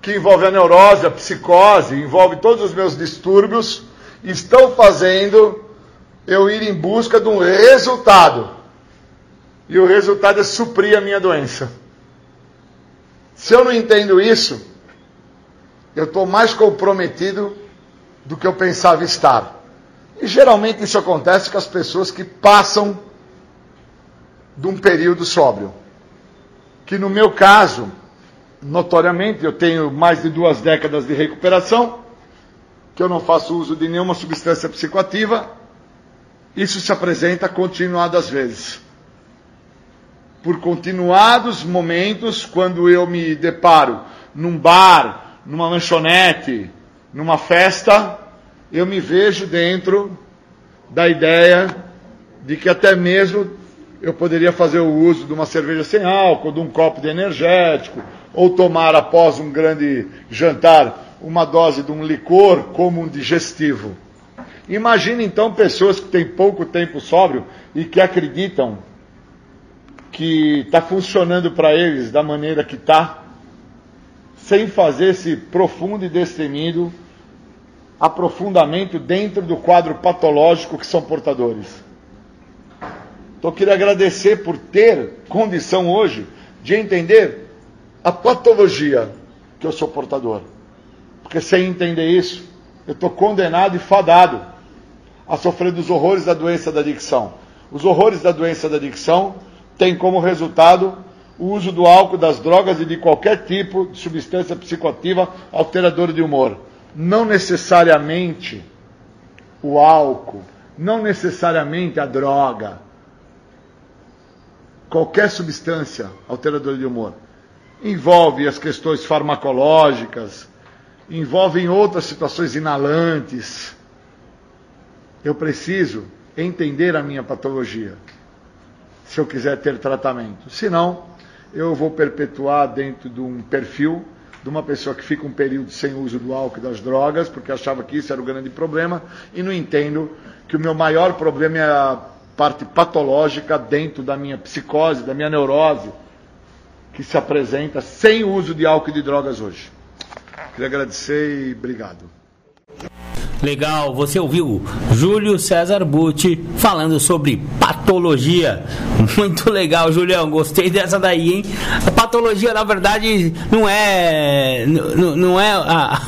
que envolve a neurose, a psicose, envolve todos os meus distúrbios, estão fazendo eu ir em busca de um resultado. E o resultado é suprir a minha doença. Se eu não entendo isso, eu estou mais comprometido do que eu pensava estar. E geralmente isso acontece com as pessoas que passam de um período sóbrio. Que no meu caso, notoriamente, eu tenho mais de duas décadas de recuperação, que eu não faço uso de nenhuma substância psicoativa, isso se apresenta continuadas vezes. Por continuados momentos, quando eu me deparo num bar, numa lanchonete, numa festa, eu me vejo dentro da ideia de que até mesmo eu poderia fazer o uso de uma cerveja sem álcool, de um copo de energético, ou tomar após um grande jantar uma dose de um licor como um digestivo. Imagina então pessoas que têm pouco tempo sóbrio e que acreditam que está funcionando para eles da maneira que está, sem fazer esse profundo e destemido aprofundamento dentro do quadro patológico que são portadores. Então eu queria agradecer por ter condição hoje de entender a patologia que eu sou portador. Porque sem entender isso, eu estou condenado e fadado a sofrer dos horrores da doença da adicção. Os horrores da doença da adicção têm como resultado o uso do álcool, das drogas e de qualquer tipo de substância psicoativa alteradora de humor. Não necessariamente o álcool, não necessariamente a droga, qualquer substância alteradora de humor. Envolve as questões farmacológicas, envolve outras situações inalantes. Eu preciso entender a minha patologia, se eu quiser ter tratamento. Senão, eu vou perpetuar dentro de um perfil de uma pessoa que fica um período sem uso do álcool e das drogas, porque achava que isso era o grande problema, e não entendo que o meu maior problema é a parte patológica dentro da minha psicose, da minha neurose, que se apresenta sem uso de álcool e de drogas hoje. Queria agradecer e obrigado. Legal, você ouviu Júlio César Butti falando sobre patologia. Muito legal, Julião, gostei dessa daí, hein? A patologia, na verdade, não é. Não, não é. A,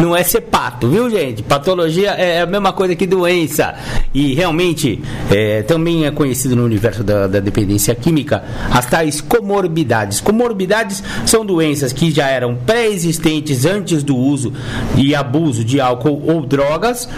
não é ser pato, viu, gente? Patologia é a mesma coisa que doença. E realmente é, também é conhecido no universo da, da, dependência química as tais comorbidades. Comorbidades são doenças que já eram pré-existentes antes do uso e abuso de álcool ou drogas,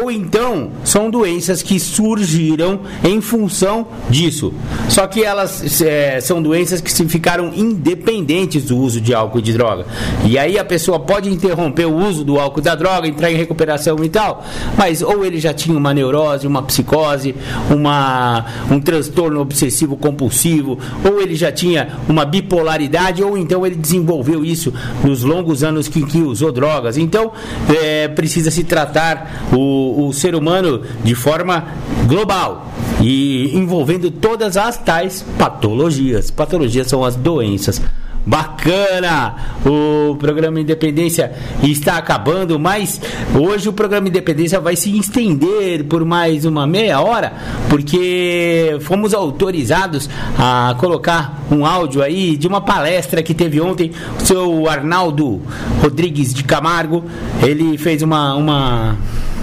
ou então são doenças que surgiram em função disso. Só que elas é, são doenças que ficaram independentes do uso de álcool e de droga. E aí a pessoa pode interromper o uso do álcool da droga, entrar em recuperação e tal, mas ou ele já tinha uma neurose, uma psicose, uma, um transtorno obsessivo compulsivo, ou ele já tinha uma bipolaridade, ou então ele desenvolveu isso nos longos anos que, que usou drogas. Então, é, precisa se tratar o, o ser humano de forma global e envolvendo todas as tais patologias. Patologias são as doenças. Bacana! O programa Independência está acabando, mas hoje o programa Independência vai se estender por mais uma meia hora, porque fomos autorizados a colocar um áudio aí de uma palestra que teve ontem. O seu Arnaldo Rodrigues de Camargo, ele fez uma, uma,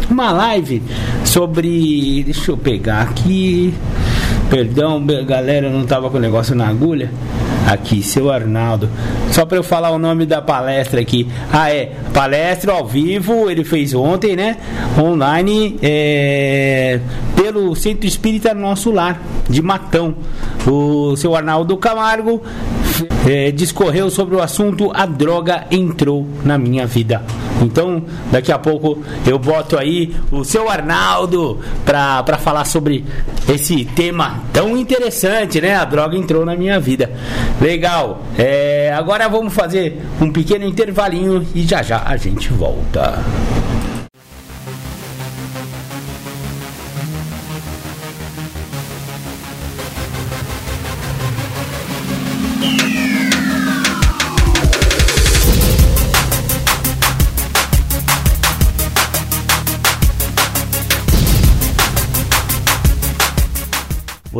uma live sobre. Deixa eu pegar aqui. Perdão, galera, eu não estava com o negócio na agulha aqui, seu Arnaldo. Só para eu falar o nome da palestra aqui. Ah, é. Palestra ao vivo, ele fez ontem, né? Online, é, pelo Centro Espírita Nosso Lar, de Matão. O seu Arnaldo Camargo é, discorreu sobre o assunto A droga entrou na minha vida. Então, daqui a pouco eu boto aí o seu Arnaldo para falar sobre esse tema tão interessante, né? A droga entrou na minha vida. Legal. É, agora vamos fazer um pequeno intervalinho e já já a gente volta.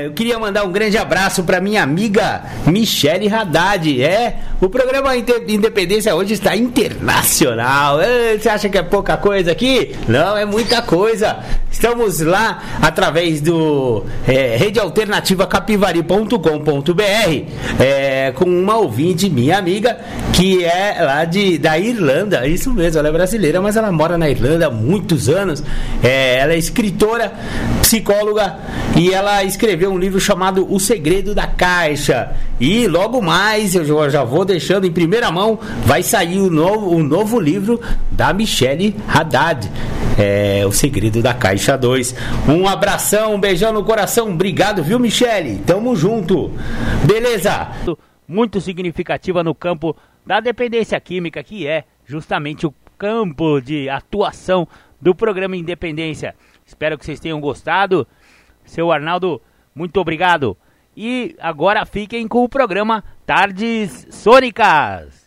eu queria mandar um grande abraço para minha amiga Michele Haddad. É, o programa Independência hoje está internacional. É, você acha que é pouca coisa aqui? Não, é muita coisa. Estamos lá através do é, rede alternativa capivari.com.br é, com uma ouvinte, minha amiga, que é lá de, da Irlanda. Isso mesmo, ela é brasileira, mas ela mora na Irlanda há muitos anos. É, ela é escritora, psicóloga e ela escreveu um livro chamado O Segredo da Caixa. E logo mais, eu já vou deixando em primeira mão, vai sair o novo, o novo livro da Michele Haddad. É, o Segredo da Caixa 2. Um abração, um beijão no coração. Obrigado, viu, Michele? Tamo junto. Beleza? Muito significativa no campo da dependência química, que é justamente o campo de atuação do programa Independência. Espero que vocês tenham gostado. Seu Arnaldo, muito obrigado. E agora fiquem com o programa Tardes Sônicas.